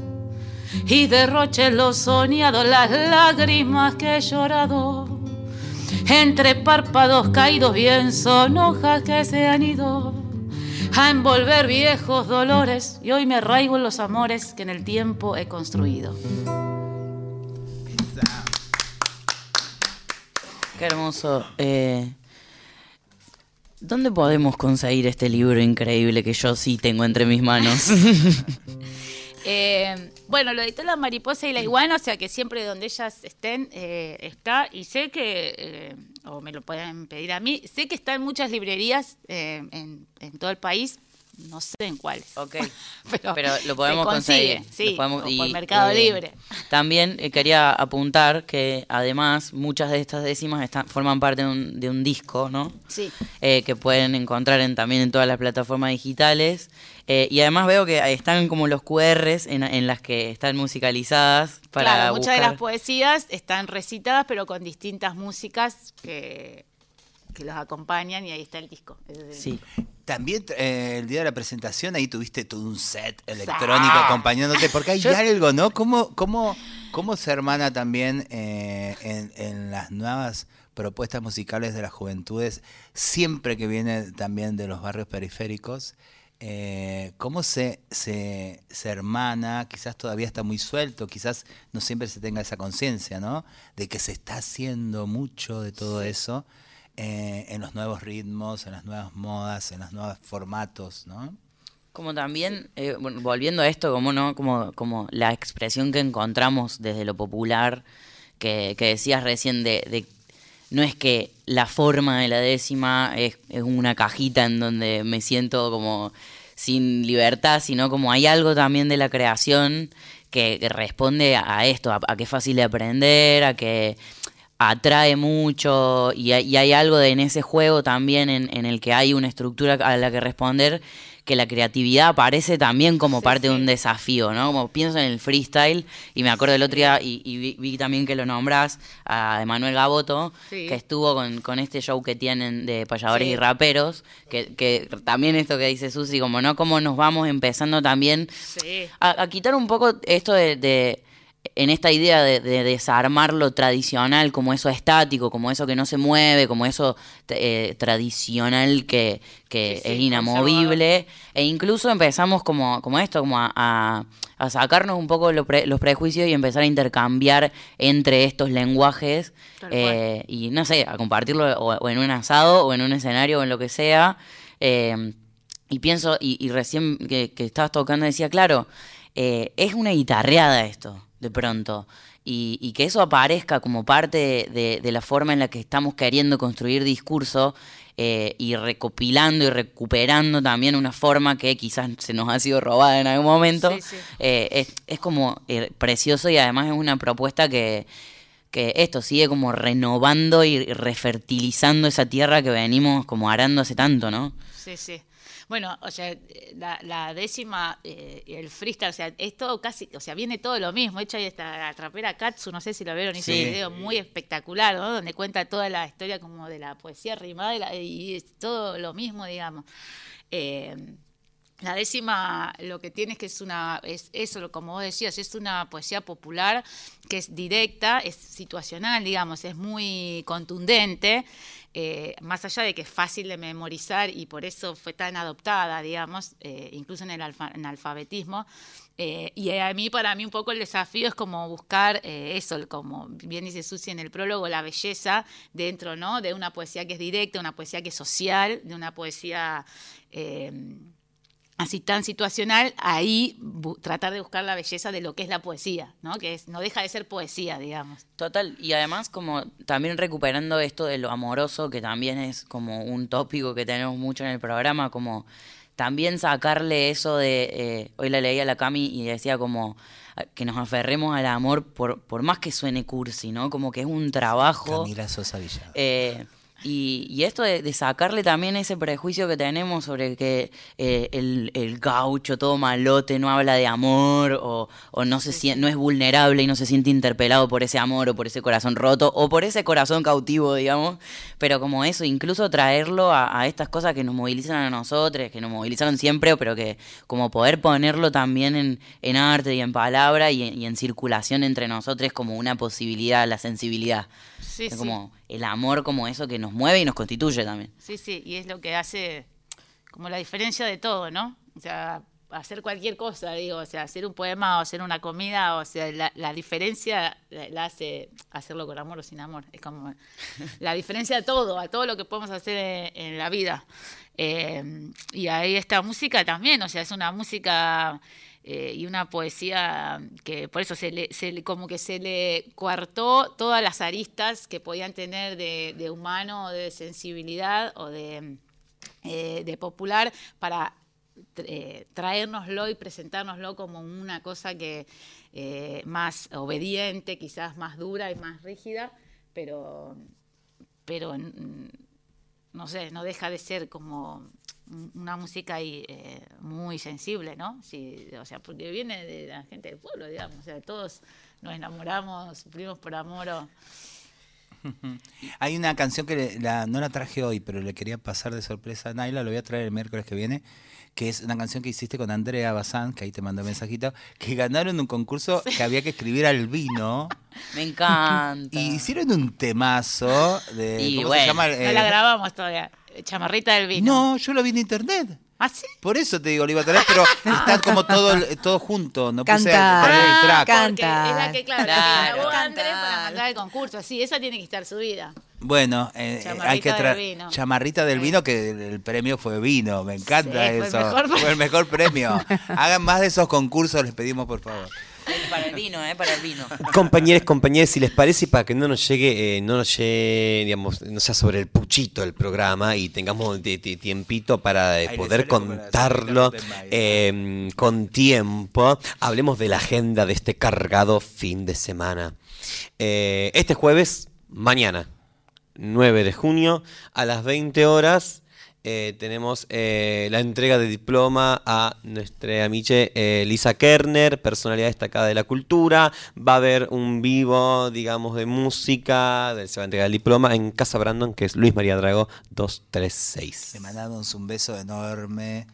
y derroche lo soñado las lágrimas que he llorado. Entre párpados caídos bien son hojas que se han ido a envolver viejos dolores y hoy me arraigo en los amores que en el tiempo he construido. Qué hermoso. Eh, ¿Dónde podemos conseguir este libro increíble que yo sí tengo entre mis manos? Eh, bueno, lo editó La Mariposa y la Iguana, o sea que siempre donde ellas estén eh, está. Y sé que, eh, o me lo pueden pedir a mí, sé que está en muchas librerías eh, en, en todo el país, no sé en cuáles. Ok. Pero, Pero lo podemos consigue, conseguir. Sí, Lo podemos- o y, por Mercado eh, Libre. También eh, quería apuntar que además muchas de estas décimas están, forman parte de un, de un disco, ¿no? Sí. Eh, que pueden encontrar en- también en todas las plataformas digitales. Y además veo que están como los QRs en, en las que están musicalizadas para claro, muchas de las poesías están recitadas, pero con distintas músicas que, que los acompañan y ahí está el disco. Sí. También eh, el día de la presentación ahí tuviste todo un set electrónico acompañándote, porque hay algo, ¿no? ¿Cómo, cómo, cómo se hermana también eh, en, en las nuevas propuestas musicales de las juventudes, siempre que viene también de los barrios periféricos, eh, cómo se, se, se hermana, quizás todavía está muy suelto, quizás no siempre se tenga esa conciencia, ¿no? De que se está haciendo mucho de todo eso eh, en los nuevos ritmos, en las nuevas modas, en los nuevos formatos, ¿no? Como también, eh, volviendo a esto, como no, como, como la expresión que encontramos desde lo popular, que, decías recién de, no es que la forma de la décima es, una cajita en donde me siento como sin libertad, sino como hay algo también de la creación que, que responde a esto, a, a que es fácil de aprender, a que atrae mucho y hay, y hay algo de, en ese juego también en, en el que hay una estructura a la que responder que la creatividad aparece también como parte de un desafío, ¿no? Como pienso en el freestyle y me acuerdo el otro día y, y vi, vi también que lo nombrás a Emanuel Gaboto, Sí. que estuvo con, con este show que tienen de payadores y raperos, que, que también esto que dice Susi, como no, como nos vamos empezando también a, a quitar un poco esto de, de- en esta idea de, de desarmar lo tradicional como eso estático, como eso que no se mueve, como eso eh, tradicional que, que Sí, sí, es inamovible. E incluso empezamos como, como esto, como a, a- a sacarnos un poco lo pre- los prejuicios y empezar a intercambiar entre estos lenguajes eh, y no sé, a compartirlo o, o en un asado o en un escenario o en lo que sea. Eh, y pienso, y, y recién que, que estabas tocando decía, claro, eh, es una guitarreada esto, de pronto. Y, y que eso aparezca como parte de, de la forma en la que estamos queriendo construir discurso eh, y recopilando y recuperando también una forma que quizás se nos ha sido robada en algún momento, Sí, sí. eh, es, es como eh, precioso y además es una propuesta que, que esto sigue como renovando y refertilizando esa tierra que venimos como arando hace tanto, ¿no? Sí, sí. Bueno, o sea, eh, la, la décima, eh, el freestyle, o sea, es todo casi, o sea, viene todo lo mismo. De hecho, hay esta trapera Katsu, no sé si lo vieron, hizo Sí. un video muy espectacular, ¿no? Donde cuenta toda la historia como de la poesía rimada y, la- y es todo lo mismo, digamos. Eh, la décima lo que tiene es que es una, es eso, como vos decías, es una poesía popular que es directa, es situacional, digamos, es muy contundente, eh, más allá de que es fácil de memorizar y por eso fue tan adoptada, digamos, eh, incluso en el alfa- en alfabetismo. Eh, y a mí, para mí, un poco el desafío es como buscar eh, eso, como bien dice Susi en el prólogo, la belleza dentro, ¿no? De una poesía que es directa, una poesía que es social, de una poesía así tan situacional, ahí tratar de buscar la belleza de lo que es la poesía, ¿no? Que es, no deja de ser poesía, digamos. Total, y además como también recuperando esto de lo amoroso, que también es como un tópico que tenemos mucho en el programa, como también sacarle eso de, eh, hoy la leía a la Cami y decía como ah, que nos aferremos al amor por, por más que suene cursi, ¿no? Como que es un trabajo... Camila Sosa Villada. Eh, y, y esto de, de sacarle también ese prejuicio que tenemos sobre que eh, el, el gaucho todo malote no habla de amor o, o no, se no es vulnerable y no se siente interpelado por ese amor o por ese corazón roto o por ese corazón cautivo, digamos. Pero como eso, incluso traerlo a, a estas cosas que nos movilizan a nosotros, que nos movilizaron siempre, pero que como poder ponerlo también en, en arte y en palabra y en, y en circulación entre nosotros como una posibilidad, la sensibilidad. Sí, Es sí. como el amor como eso que nos mueve y nos constituye también. Sí, sí, y es lo que hace como la diferencia de todo, ¿no? O sea, hacer cualquier cosa, digo, o sea, hacer un poema o hacer una comida, o sea, la, la diferencia la, la hace hacerlo con amor o sin amor. Es como la diferencia de todo, a todo lo que podemos hacer en, en la vida. Eh, y ahí esta música también, o sea, es una música eh, y una poesía que por eso se le, como que se le coartó todas las aristas que podían tener de, humano, de sensibilidad o de, eh, de popular para eh, traérnoslo y presentárnoslo como una cosa que más obediente, quizás más dura y más rígida, pero, pero no sé, no deja de ser como una música ahí, eh, muy sensible, ¿no? Sí, o sea, porque viene de la gente del pueblo, digamos, o sea, todos nos enamoramos, sufrimos por amor o... Hay una canción que le- la- no la traje hoy, pero le quería pasar de sorpresa a Naila, lo voy a traer el miércoles que viene, que es una canción que hiciste con Andrea Bazán, que ahí te mandó mensajito, que ganaron un concurso que había que escribir al vino. Me encanta. Y hicieron un temazo de. Y ¿Cómo bueno, se llama? No Eh, la grabamos todavía, chamarrita del vino. No, yo lo vi en internet. ¿Ah, sí? Por eso te digo Oliva Torres, pero está como todo, todo junto. No puse Canta. poner el track. Canta. Es la que, claro, que Claro. grabó Andrés para mandar el concurso. Sí, esa tiene que estar subida. Bueno, eh, Chamarrita hay que del traer vino. chamarrita del Sí. vino, que el, el premio fue vino. Me encanta Sí, fue el eso. mejor fue el mejor premio. Hagan más de esos concursos, les pedimos por favor. Para el vino, ¿eh? Para el vino. Compañeros, compañeras, si les parece, para que no nos llegue, eh, no nos llegue, digamos, no sea sobre el puchito el programa y tengamos de- de tiempito para eh, poder contarlo eh, con tiempo, hablemos de la agenda de este cargado fin de semana. Eh, este jueves, mañana, 9 de junio, a las 20 horas, eh, tenemos eh, la entrega de diploma a nuestra amiche eh, Lisa Kerner, personalidad destacada de la cultura. Va a haber un vivo, digamos, de música, de- se va a entregar el diploma en Casa Brandon, que es Luis María Drago 236. Le mandamos un beso enorme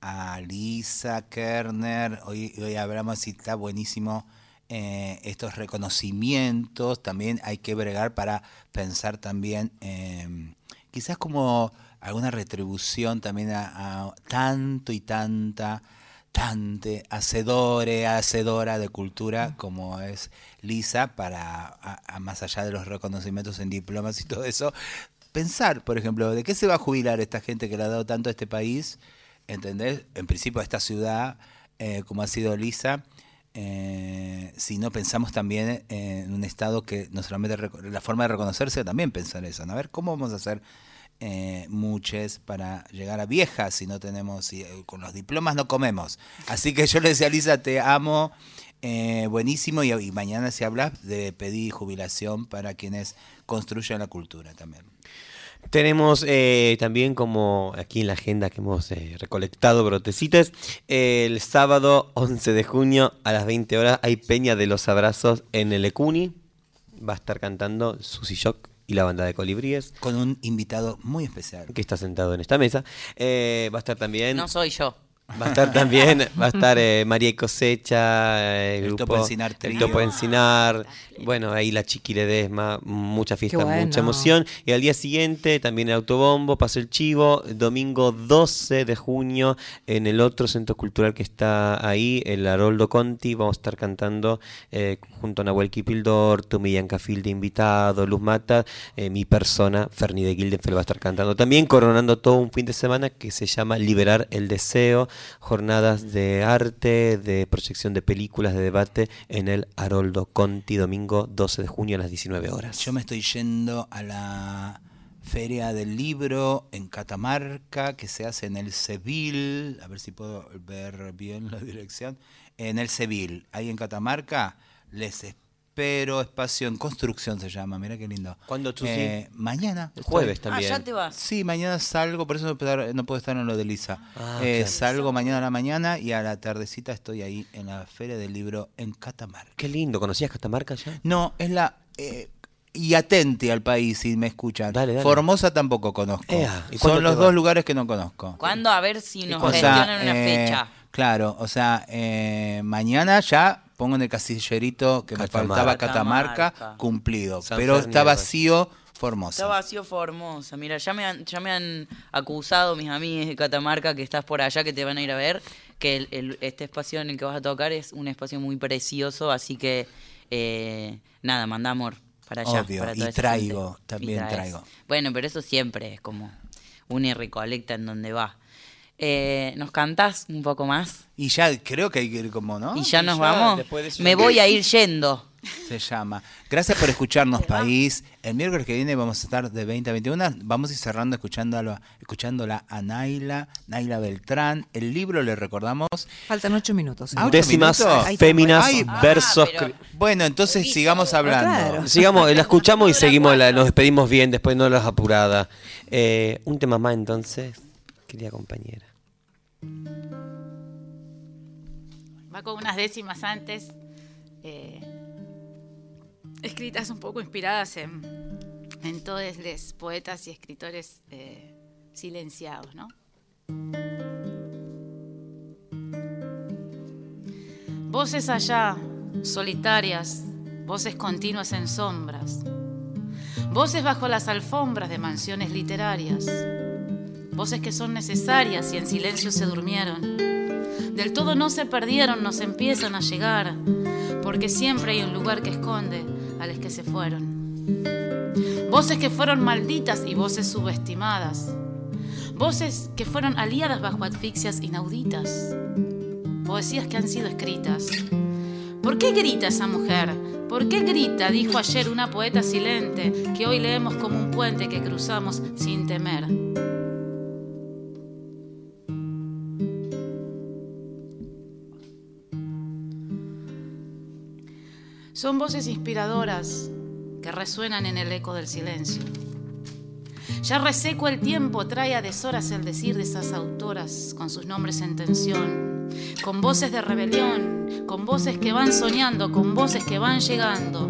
a Lisa Kerner. Hoy, hoy hablamos y está buenísimo estos reconocimientos. También hay que bregar para pensar también, eh, quizás como alguna retribución también a, a tanto y tanta tante hacedore, hacedora de cultura como es Lisa para a- a más allá de los reconocimientos en diplomas y todo eso pensar, por ejemplo, de qué se va a jubilar esta gente que le ha dado tanto a este país, ¿entendés? En principio a esta ciudad, eh, como ha sido Lisa, eh, si no pensamos también en un Estado que no solamente la forma de reconocerse, también pensar eso, ¿no? A ver, ¿cómo vamos a hacer eh, muchas para llegar a viejas si no tenemos, eh, con los diplomas no comemos? Así que yo le decía Lisa, te amo, eh, buenísimo, y, mañana si hablas de pedir jubilación para quienes construyen la cultura también. Tenemos eh, también como aquí en la agenda que hemos recolectado brotecitas, el sábado 11 de junio a las 20 horas hay Peña de los Abrazos en el Ecuni. Va a estar cantando Susy Shock y la banda de colibríes, Con un invitado muy especial. que está sentado en esta mesa. Eh, va a estar también... No soy yo. Va a estar también, va a estar eh, María y Cosecha, eh, El grupo, Topo Encinar el. Topo Encinar, bueno, ahí la Chiqui Ledesma, mucha fiesta, bueno. mucha emoción. Y al día siguiente también el autobombo, paso el chivo, domingo 12 de junio en el otro centro cultural que está ahí, el Haroldo Conti, vamos a estar cantando eh, junto a Nahuel Kipildor, Tommy Yancafil de invitado, Luz Mata, eh, mi persona, Ferni de Gildenfeld va a estar cantando también, coronando todo un fin de semana que se llama Liberar el Deseo, jornadas de arte, de proyección de películas, de debate en el Haroldo Conti, domingo 12 de junio a las 19 horas. Yo me estoy yendo a la Feria del Libro en Catamarca, que se hace en el Seville, a ver si puedo ver bien la dirección, en el Seville, ahí en Catamarca, les espero, espacio en construcción se llama, mira qué lindo. ¿Cuándo tú Eh, Mañana. Jueves Ah, también. ya te vas. Sí, mañana salgo, por eso no puedo estar, no puedo estar en lo de Lisa. Ah, Eh, claro. Salgo mañana a la mañana y a la tardecita estoy ahí en la Feria del Libro en Catamarca. Qué lindo, ¿conocías Catamarca ya? No, es la... eh, y atente al país si me escuchan. Dale, dale. Formosa tampoco conozco. Ea, ¿y cuándo Son los dos lugares que no conozco. ¿Cuándo? A ver si nos O sea, gestionan una eh, fecha. Claro, o sea, eh, mañana ya pongo en el casillerito que me faltaba Catamarca, Catamarca. cumplido. San pero está pues. vacío Formosa. Está vacío Formosa. Mira, ya me, han, ya me han acusado mis amigos de Catamarca que estás por allá, que te van a ir a ver, que el- el- este espacio en el que vas a tocar es un espacio muy precioso, así que eh, nada, manda amor para allá. Obvio, para y traigo, gente. también traigo. Bueno, pero eso siempre es como una y recolecta en donde va. Eh, ¿Nos cantás un poco más? Y ya creo que hay que ir como, ¿no? Y ya nos ya, vamos. después de eso Me voy a ir yendo. Se llama. Gracias por escucharnos, país. El miércoles que viene vamos a estar de 20 a 21. Vamos a ir cerrando escuchándola, escuchándola a Naila, Naila Beltrán. El libro le recordamos. Faltan ocho minutos. Ah, ¿ocho Décimas féminas Ay, versos... pero- Bueno, entonces sigamos hablando. Claro. Sigamos, la escuchamos y seguimos, la- nos despedimos bien, después no las apurada. Eh, un tema más entonces, querida compañera. Va con unas décimas antes, eh, escritas un poco inspiradas en, todos los poetas y escritores eh, silenciados, ¿no? Voces allá, solitarias, voces continuas en sombras, voces bajo las alfombras de mansiones literarias, voces que son necesarias y en silencio se durmieron. Del todo no se perdieron, nos empiezan a llegar, porque siempre hay un lugar que esconde a los que se fueron. Voces que fueron malditas y voces subestimadas. Voces que fueron aliadas bajo asfixias inauditas. Poesías que han sido escritas. ¿Por qué grita esa mujer? ¿Por qué grita? Dijo ayer una poeta silente que hoy leemos como un puente que cruzamos sin temer. Son voces inspiradoras que resuenan en el eco del silencio. Ya reseco el tiempo, trae a deshoras el decir de esas autoras con sus nombres en tensión, con voces de rebelión, con voces que van soñando, con voces que van llegando,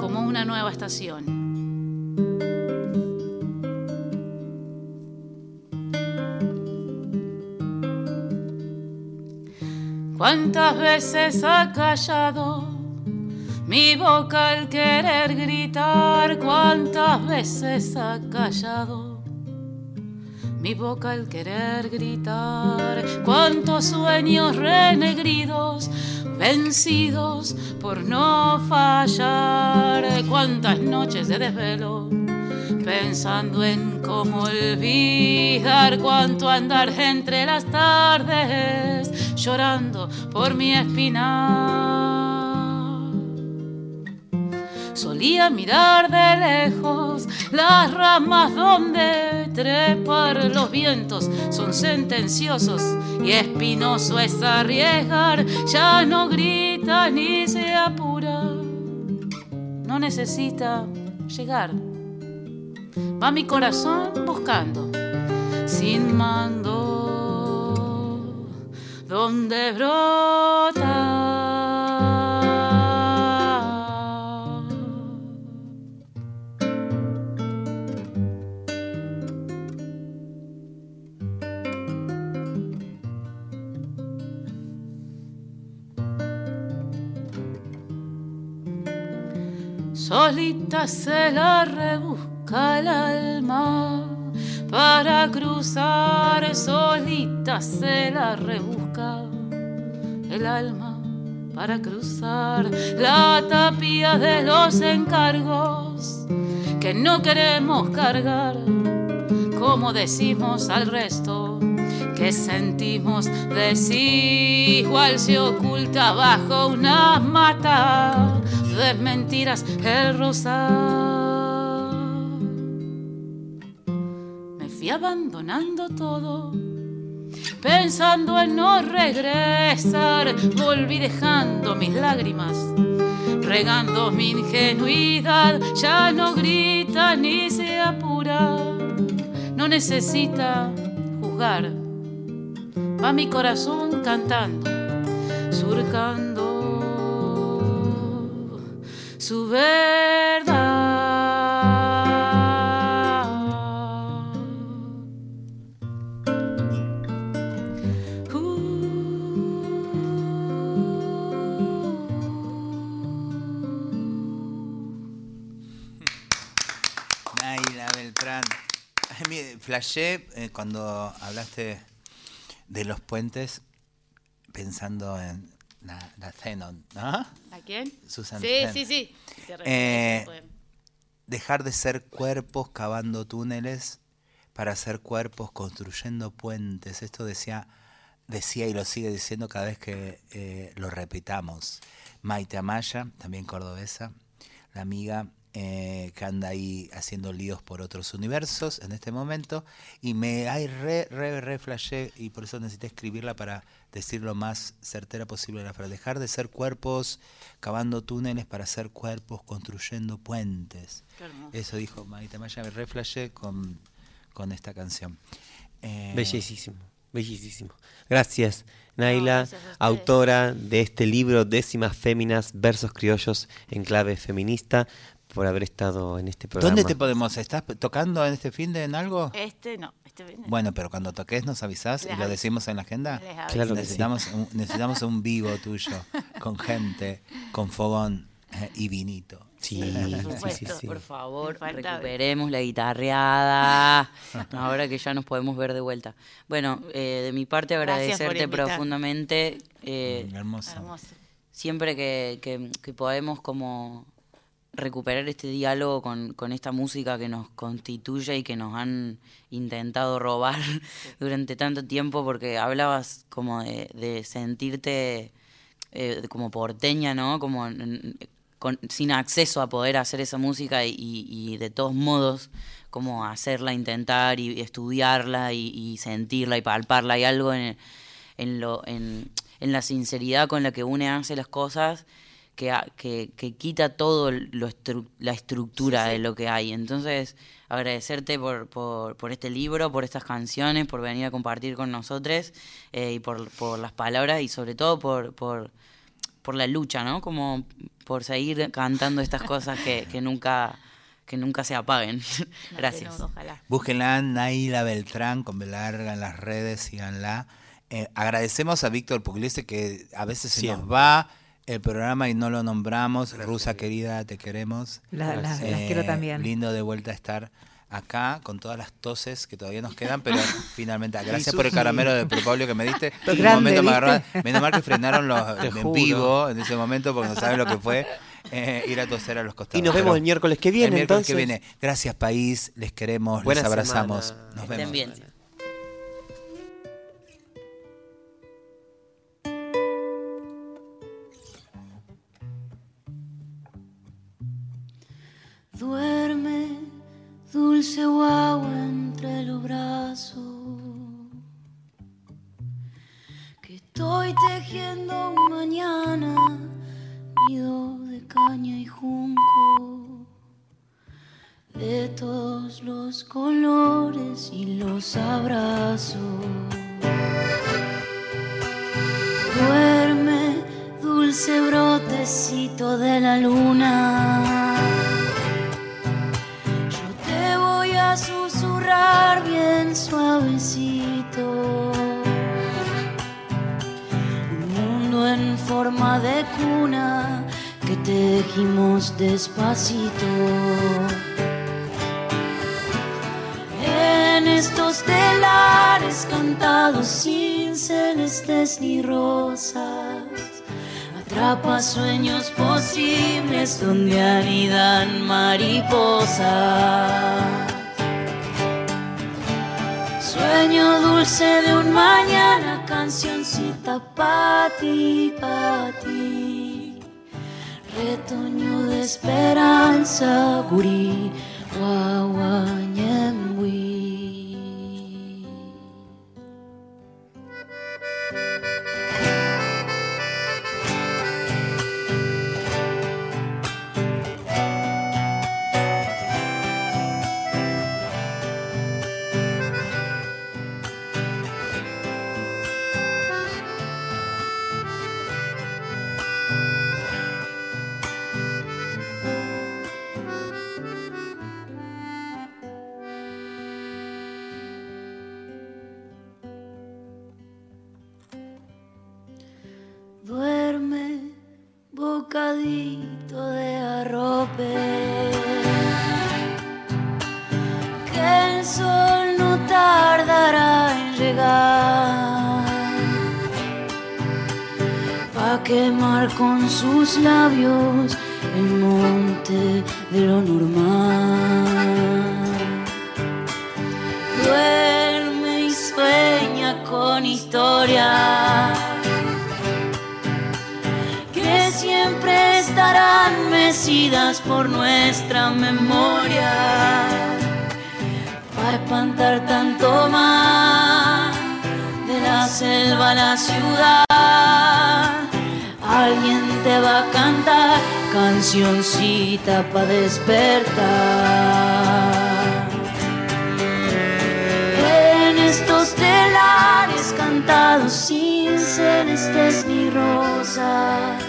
como una nueva estación. ¿Cuántas veces ha callado? Mi boca al querer gritar, cuántas veces ha callado. Mi boca al querer gritar, cuántos sueños renegridos, vencidos por no fallar, cuántas noches de desvelo, pensando en cómo olvidar, cuánto andar entre las tardes, llorando por mi espinar. Solía mirar de lejos las ramas donde trepar los vientos son sentenciosos y espinoso es arriesgar. Ya no grita ni se apura, no necesita llegar. Va mi corazón buscando, sin mando, donde brota. Solita se la rebusca el alma para cruzar, solita se la rebusca el alma para cruzar la tapia de los encargos que no queremos cargar, como decimos al resto que sentimos desigual se oculta bajo una mata de mentiras el rosal. Me fui abandonando todo, pensando en no regresar. Volví dejando mis lágrimas, regando mi ingenuidad. Ya no grita ni se apura, no necesita juzgar. Va mi corazón cantando, surcando su verdad. Uh. Naila Beltrán. Flashé eh, cuando hablaste de los puentes pensando en la, la Zenon, ¿no? ¿A quién? Susan Sí, Zenon. sí, sí. Refiere Eh. Dejar de ser cuerpos cavando túneles para ser cuerpos construyendo puentes. Esto decía, decía y lo sigue diciendo cada vez que eh, lo repitamos. Maite Amaya, también cordobesa, la amiga eh, que anda ahí haciendo líos por otros universos en este momento. Y me hay re, re, re flashé y por eso necesité escribirla para decir lo más certera posible la frase. Dejar de ser cuerpos cavando túneles para ser cuerpos construyendo puentes. Eso dijo Maite Maya, me reflashé con, con esta canción. Eh, Bellísimo, bellísimo. Gracias, Naila, gracias a ustedes. autora de este libro Décimas Féminas, Versos Criollos en Clave Feminista, por haber estado en este programa. ¿Dónde te podemos? ¿Estás tocando en este fin de en algo? Este no, este. Bueno, pero cuando toques nos avisás y lo decimos en la agenda. Claro que sí. necesitamos, un, necesitamos un vivo tuyo, con gente, con fogón eh, y vinito. Sí, por sí, sí, supuesto. sí. Por favor, recuperemos la guitarreada. ahora que ya nos podemos ver de vuelta. Bueno, eh, de mi parte agradecerte profundamente. eh. Hermoso. siempre que, que- que podemos como recuperar este diálogo con, con esta música que nos constituye y que nos han intentado robar durante tanto tiempo, porque hablabas como de, de sentirte eh, como porteña, ¿no? Como con- sin acceso a poder hacer esa música y, y de todos modos como hacerla, intentar y, estudiarla y, y sentirla y palparla. Hay algo en, en, lo, en, en la sinceridad con la que une hace las cosas que, ha- que, que quita todo lo estru- la estructura de lo que hay. Entonces, agradecerte por, por, por este libro, por estas canciones, por venir a compartir con nosotros eh, y por, por las palabras y sobre todo por, por, por la lucha, ¿no? Como por seguir cantando estas cosas que, que nunca que nunca se apaguen. Gracias. Tenemos, Ojalá. Búsquenla, Naila Beltrán, con B larga en las redes, síganla. Eh, agradecemos a Víctor Pugliese que a veces se nos Siempre. va el programa y no lo nombramos. Rusa querida, te queremos. La- la- las Eh, quiero también. Lindo de vuelta estar acá con todas las toses que todavía nos quedan, pero finalmente, gracias Jesús por el caramelo de Propóleo que me diste. En un grande, momento me ¿viste? agarraron- menos mal que frenaron los Te en juro. vivo en ese momento porque no saben lo que fue eh, ir a toser a los costados. Y nos vemos Pero el miércoles que viene, el miércoles que viene. Gracias país, les queremos, Buena les abrazamos. semana. Nos Estén vemos. bien. Dulce guagua entre los brazos. Que estoy tejiendo un mañana, nido de caña y junco. De todos los colores y los abrazos. Duerme, dulce brotecito de la luna. Forma de cuna que tejimos despacito. En estos telares cantados sin celestes ni rosas. Atrapa sueños posibles donde anidan mariposas. Sueño dulce de un mañana, cancioncita pa' ti, pa' ti. Retoño de esperanza, gurí, guaguañembuí. Quemar con sus labios el monte de lo normal. Duerme y sueña con historias que siempre estarán mecidas por nuestra memoria. Para espantar tanto más de la selva a la ciudad, cancioncita para despertar. En estos telares cantados sin celestes ni rosas,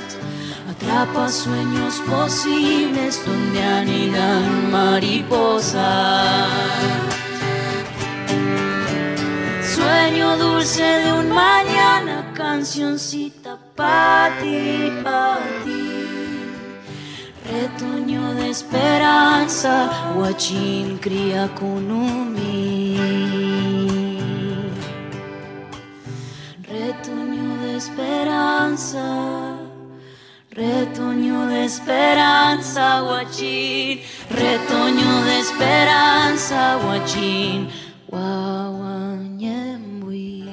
atrapa sueños posibles donde anidan mariposas. Sueño dulce de un mañana, cancioncita pa' ti, pa' ti. Retoño de esperanza, guachín cría kunumi. Retoño de esperanza, retoño de esperanza, guachín. Retoño de esperanza, guachín. Guau,